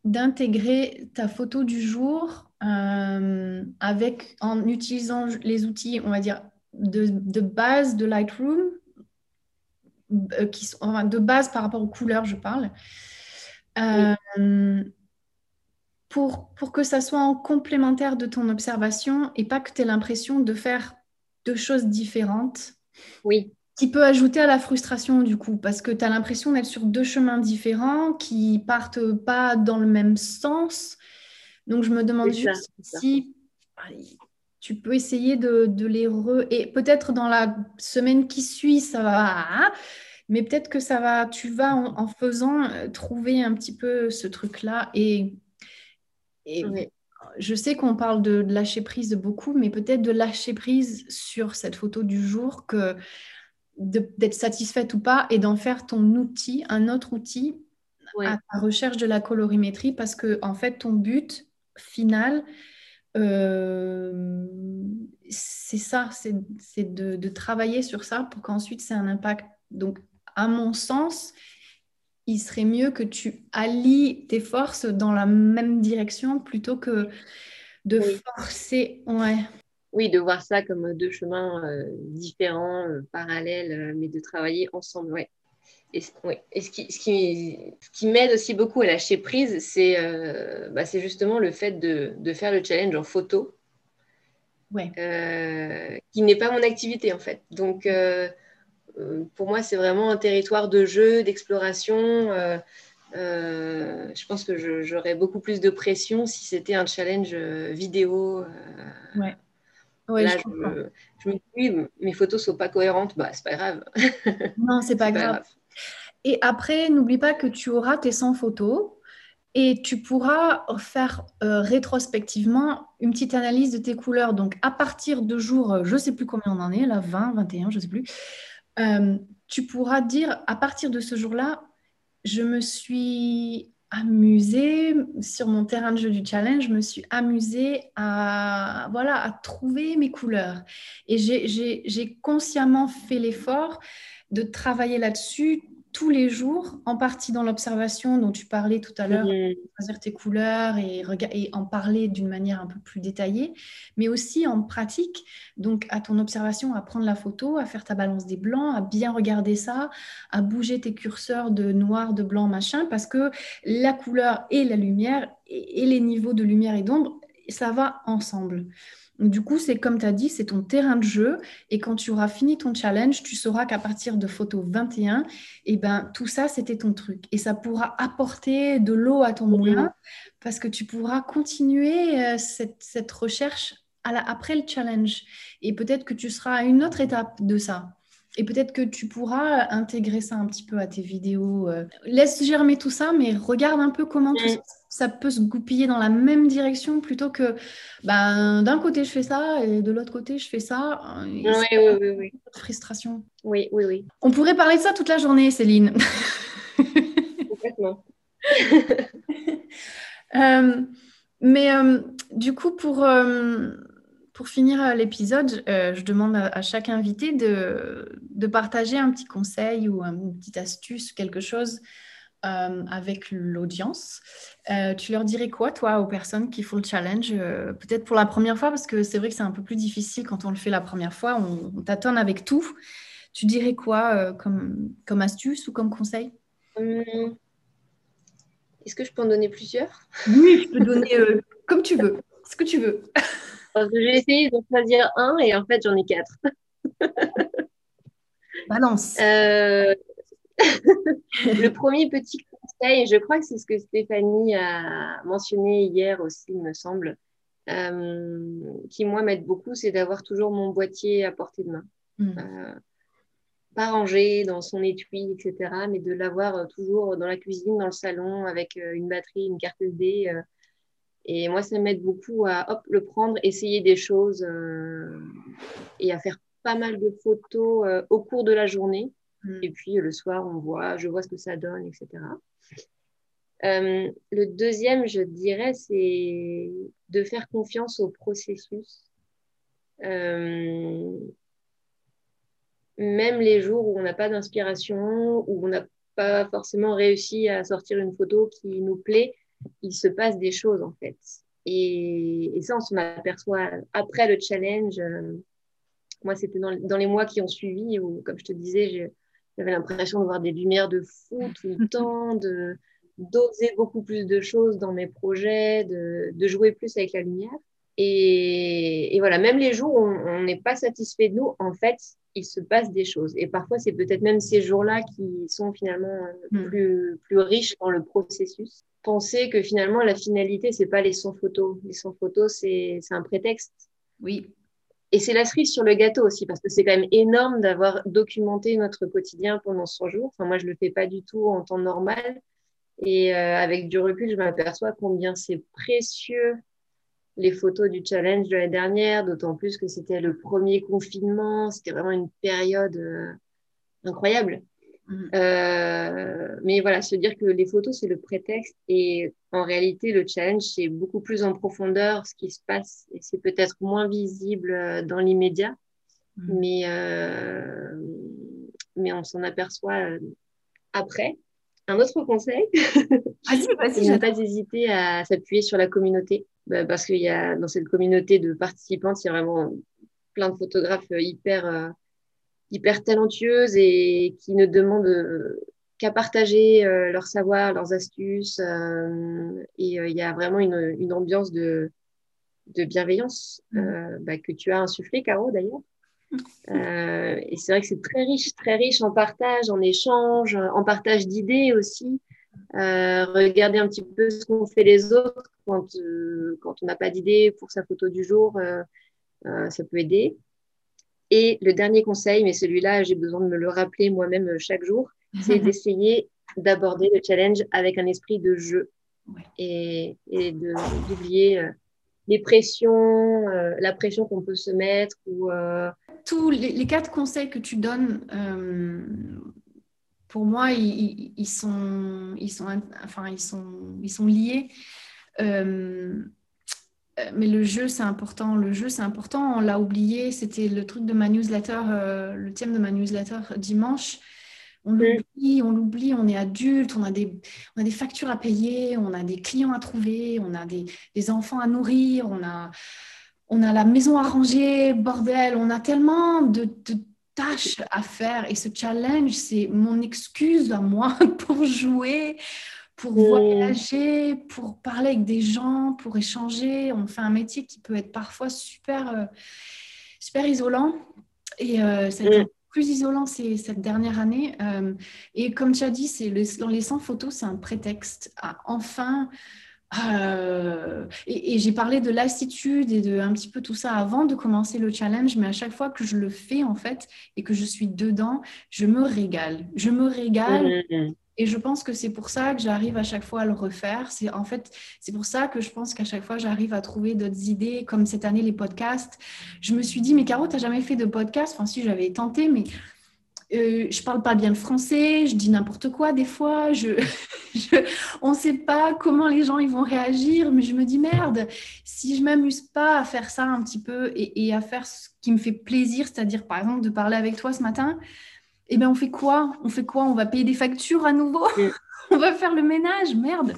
d'intégrer ta photo du jour euh, avec en utilisant les outils, on va dire de, de base de Lightroom, euh, qui sont de base par rapport aux couleurs, je parle. Euh, pour, pour que ça soit en complémentaire de ton observation et pas que tu aies l'impression de faire deux choses différentes. Oui. Qui peut ajouter à la frustration du coup, parce que tu as l'impression d'être sur deux chemins différents qui partent pas dans le même sens. Donc je me demande juste si tu peux essayer de, de les re... Et peut-être dans la semaine qui suit, ça va mais peut-être que ça va, tu vas en, faisant euh, trouver un petit peu ce truc-là. Et, et je sais qu'on parle de, lâcher prise de beaucoup, mais peut-être de lâcher prise sur cette photo du jour, que d'être satisfaite ou pas, et d'en faire ton outil, un autre outil à la recherche de la colorimétrie, parce que en fait, ton but final, euh, c'est ça, c'est de, de, travailler sur ça pour qu'ensuite c'est un impact. Donc, à mon sens, il serait mieux que tu allies tes forces dans la même direction plutôt que de forcer. Ouais. Oui, de voir ça comme deux chemins euh, différents, euh, parallèles, euh, mais de travailler ensemble. Ouais. Et, ce qui, ce qui, qui m'aide aussi beaucoup à lâcher prise, c'est bah, justement le fait de, de, faire le challenge en photo, ouais. qui n'est pas mon activité en fait. Donc, euh, pour moi, c'est vraiment un territoire de jeu, d'exploration. Euh, euh, je pense que j'aurais beaucoup plus de pression si c'était un challenge vidéo. ouais. je, me dis, oui, mes photos sont pas cohérentes, bah, c'est pas grave. Non, c'est pas, pas grave. Et après, n'oublie pas que tu auras tes 100 photos et tu pourras faire rétrospectivement une petite analyse de tes couleurs. Donc, à partir de jours, je ne sais plus combien on en est, là, 20, 21, je ne sais plus, euh, tu pourras dire à partir de ce jour-là, je me suis amusée sur mon terrain de jeu du challenge, je me suis amusée à, voilà, à trouver mes couleurs. Et j'ai consciemment fait l'effort de travailler là-dessus tous les jours, en partie dans l'observation dont tu parlais tout à l'heure, mmh. choisir tes couleurs et, et en parler d'une manière un peu plus détaillée, mais aussi en pratique, donc à ton observation, à prendre la photo, à faire ta balance des blancs, à bien regarder ça, à bouger tes curseurs de noir, de blanc, machin, parce que la couleur et la lumière et les niveaux de lumière et d'ombre, ça va ensemble. Du coup, c'est comme tu as dit, c'est ton terrain de jeu. Et quand tu auras fini ton challenge, tu sauras qu'à partir de photo 21, eh ben, tout ça, c'était ton truc. Et ça pourra apporter de l'eau à ton moulin parce que tu pourras continuer euh, cette, recherche après le challenge. Et peut-être que tu seras à une autre étape de ça. Et peut-être que tu pourras intégrer ça un petit peu à tes vidéos. Euh. Laisse germer tout ça, mais regarde un peu comment tout ça, peut se goupiller dans la même direction plutôt que ben, d'un côté je fais ça et de l'autre côté je fais ça. Oui, oui, oui, oui. Frustration. Oui, oui, oui. On pourrait parler de ça toute la journée, Céline. Complètement. Euh, mais euh, du coup, pour pour finir euh, l'épisode, euh, je demande à, chaque invité de, partager un petit conseil ou une petite astuce, quelque chose euh, avec l'audience. tu leur dirais quoi, toi, aux personnes qui font le challenge Peut-être pour la première fois, parce que c'est vrai que c'est un peu plus difficile quand on le fait la première fois, on, on tâtonne avec tout. Tu dirais quoi comme, comme astuce ou comme conseil? Hum, Est-ce que je peux en donner plusieurs? Oui, je peux donner comme tu veux, ce que tu veux. j'ai essayé de choisir un et en fait, j'en ai quatre. Balance. Euh, le premier petit conseil, je crois que c'est ce que Stéphanie a mentionné hier aussi, il me semble, euh, qui moi m'aide beaucoup, c'est d'avoir toujours mon boîtier à portée de main. Hmm. Euh, pas rangé dans son étui, etc., mais de l'avoir toujours dans la cuisine, dans le salon, avec une batterie, une carte SD et moi, ça m'aide beaucoup à hop, le prendre, essayer des choses euh, et à faire pas mal de photos euh, au cours de la journée. Mm. Et puis le soir, on voit, je vois ce que ça donne, etc. Euh, le deuxième, je dirais, c'est de faire confiance au processus. Euh, même les jours où on n'a pas d'inspiration, où on n'a pas forcément réussi à sortir une photo qui nous plaît, il se passe des choses en fait. Et, ça, on s'en aperçoit après le challenge. Euh, moi, c'était dans, dans, les mois qui ont suivi où, comme je te disais, j'avais l'impression de voir des lumières de fou tout le temps, de d'oser beaucoup plus de choses dans mes projets, de, de jouer plus avec la lumière. Et, et, voilà, même les jours où on n'est pas satisfait de nous, en fait, il se passe des choses. Et parfois, c'est peut-être même ces jours-là qui sont finalement mm. plus, plus riches dans le processus. Penser que finalement, la finalité, c'est pas les 100 photos. Les 100 photos, c'est un prétexte. Oui. Et c'est la cerise sur le gâteau aussi, parce que c'est quand même énorme d'avoir documenté notre quotidien pendant 100 jours. Enfin, moi, je le fais pas du tout en temps normal. Et euh, avec du recul, je m'aperçois combien c'est précieux les photos du challenge de l'année dernière, d'autant plus que c'était le premier confinement, c'était vraiment une période euh, incroyable. Mm. Euh, mais voilà, se dire que les photos, c'est le prétexte et en réalité, le challenge, c'est beaucoup plus en profondeur ce qui se passe et c'est peut-être moins visible euh, dans l'immédiat, mm. mais, mais on s'en aperçoit après. Un autre conseil, c'est ne pas hésiter à s'appuyer sur la communauté. Bah, parce qu'il y a dans cette communauté de participantes, il y a vraiment plein de photographes hyper, euh, hyper talentueuses et qui ne demandent euh, qu'à partager euh, leur savoir, leurs astuces. et il y a vraiment une, une ambiance de, de bienveillance mmh. bah, que tu as insufflé, Caro, d'ailleurs. et c'est vrai que c'est très riche, très riche en partage, en échange, en partage d'idées aussi. Euh, regarder un petit peu ce qu'ont fait les autres quand, euh, quand on n'a pas d'idée pour sa photo du jour, euh, ça peut aider. Et le dernier conseil, mais celui-là, j'ai besoin de me le rappeler moi-même chaque jour, c'est d'essayer d'aborder le challenge avec un esprit de jeu et, et d'oublier les pressions, la pression qu'on peut se mettre. Ou, Tous les, les, quatre conseils que tu donnes pour moi, ils, sont, ils, sont, enfin, ils, sont, ils sont liés. Mais le jeu, c'est important. Le jeu, c'est important. On l'a oublié. C'était le truc de ma newsletter, euh, le thème de ma newsletter dimanche. On l'oublie, on l'oublie, on est adulte, on a, des, on a des factures à payer, on a des clients à trouver, on a des, des enfants à nourrir, on a, on a la maison à ranger, bordel, on a tellement de, de tâche à faire. Et ce challenge, c'est mon excuse à moi pour jouer, pour mm. voyager, pour parler avec des gens, pour échanger. On fait un métier qui peut être parfois super, euh, super isolant et euh, ça a été mm. plus isolant cette dernière année. Euh, et comme tu as dit, c'est dans les 100 photos, c'est un prétexte à enfin euh, et, j'ai parlé de lassitude et de un petit peu tout ça avant de commencer le challenge, mais à chaque fois que je le fais en fait et que je suis dedans, je me régale. Je me régale. Mmh. Et je pense que c'est pour ça que j'arrive à chaque fois à le refaire. C'est en fait, c'est pour ça que je pense qu'à chaque fois j'arrive à trouver d'autres idées, comme cette année les podcasts. Je me suis dit, mais Caro, tu n'as jamais fait de podcast? Enfin, si j'avais tenté, mais euh, je parle pas bien le français, je dis n'importe quoi des fois, je, on ne sait pas comment les gens ils vont réagir, mais je me dis merde, si je m'amuse pas à faire ça un petit peu et, à faire ce qui me fait plaisir, c'est-à-dire par exemple de parler avec toi ce matin, eh bien on fait quoi? On fait quoi? On va payer des factures à nouveau? On va faire le ménage, merde.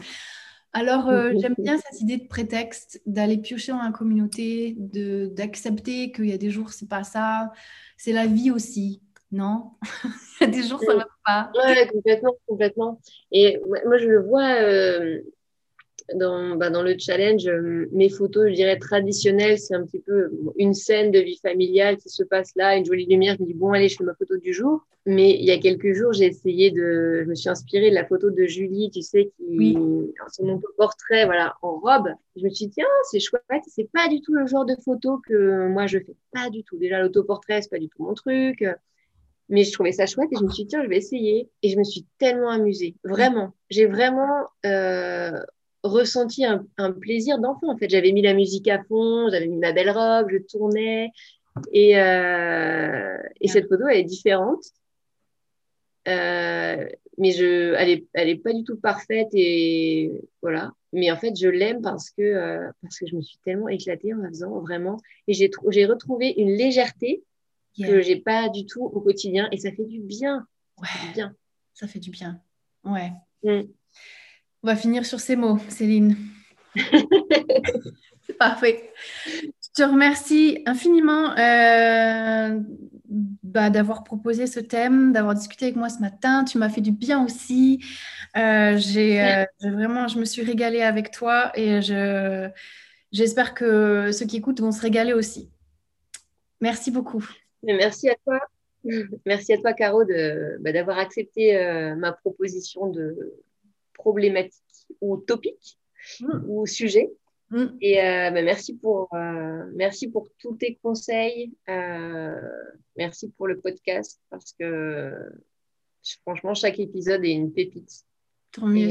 Alors, euh, j'aime bien cette idée de prétexte, d'aller piocher dans la communauté, d'accepter qu'il y a des jours, c'est pas ça, c'est la vie aussi non? Il y a des jours, ça ne va pas. Oui, complètement, complètement. Et moi, je le vois euh, dans, bah, dans le challenge. Euh, mes photos, je dirais, traditionnelles, c'est un petit peu une scène de vie familiale qui se passe là, une jolie lumière. Je me dis, bon, allez, je fais ma photo du jour. Mais il y a quelques jours, j'ai essayé de. Je me suis inspirée de la photo de Julie, tu sais, qui. Oui. Son portrait, voilà, en robe. Je me suis dit, tiens, c'est chouette. C'est pas du tout le genre de photo que moi je fais. Pas du tout. Déjà, l'autoportrait, c'est pas du tout mon truc. Mais je trouvais ça chouette et je me suis dit, tiens, je vais essayer. Et je me suis tellement amusée. Vraiment. J'ai vraiment euh, ressenti un, plaisir d'enfant. En fait, j'avais mis la musique à fond, j'avais mis ma belle robe, je tournais. Et, euh, et cette photo, elle est différente. Euh, mais je, elle est, elle est pas du tout parfaite et voilà. Mais en fait, je l'aime parce que, euh, parce que je me suis tellement éclatée en la faisant, vraiment. Et j'ai, j'ai retrouvé une légèreté que j'ai pas du tout au quotidien et ça fait du bien. Ouais. Ça fait du bien. Ça fait du bien. Ouais. Mm. On va finir sur ces mots, Céline. C'est parfait. Je te remercie infiniment euh, bah, d'avoir proposé ce thème, d'avoir discuté avec moi ce matin. Tu m'as fait du bien aussi. Euh, j'ai vraiment, je me suis régalée avec toi et je, j'espère que ceux qui écoutent vont se régaler aussi. Merci beaucoup. Merci à toi. Merci à toi, Caro, de, bah, d'avoir accepté euh, ma proposition de problématique ou topic mm. ou sujet. Mm. Et euh, bah, merci, pour, euh, merci pour tous tes conseils. merci pour le podcast parce que franchement, chaque épisode est une pépite. et,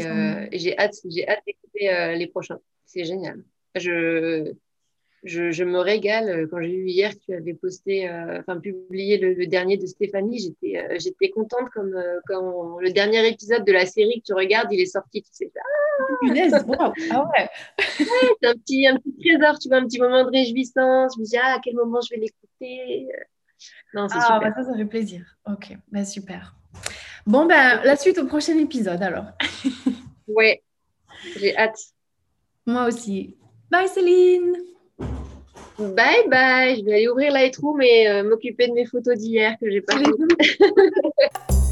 j'ai hâte, j'ai hâte d'écouter les prochains. C'est génial. Je, je, me régale. Euh, quand j'ai vu hier que tu avais posté, euh, enfin publié le, dernier de Stéphanie, j'étais, euh, j'étais contente comme quand le dernier épisode de la série que tu regardes, il est sorti. Tu sais, ah, ah ouais. c'est un petit, un petit trésor, tu vois, un petit moment de réjouissance. Je me dis ah à quel moment je vais l'écouter? Non, c'est ah, super. Bah, ça, ça fait plaisir. Ok, bah, super. Bon ben la suite au prochain épisode alors. ouais, j'ai hâte. Moi aussi. Bye Céline. Bye bye, je vais aller ouvrir Lightroom et euh, m'occuper de mes photos d'hier que j'ai pas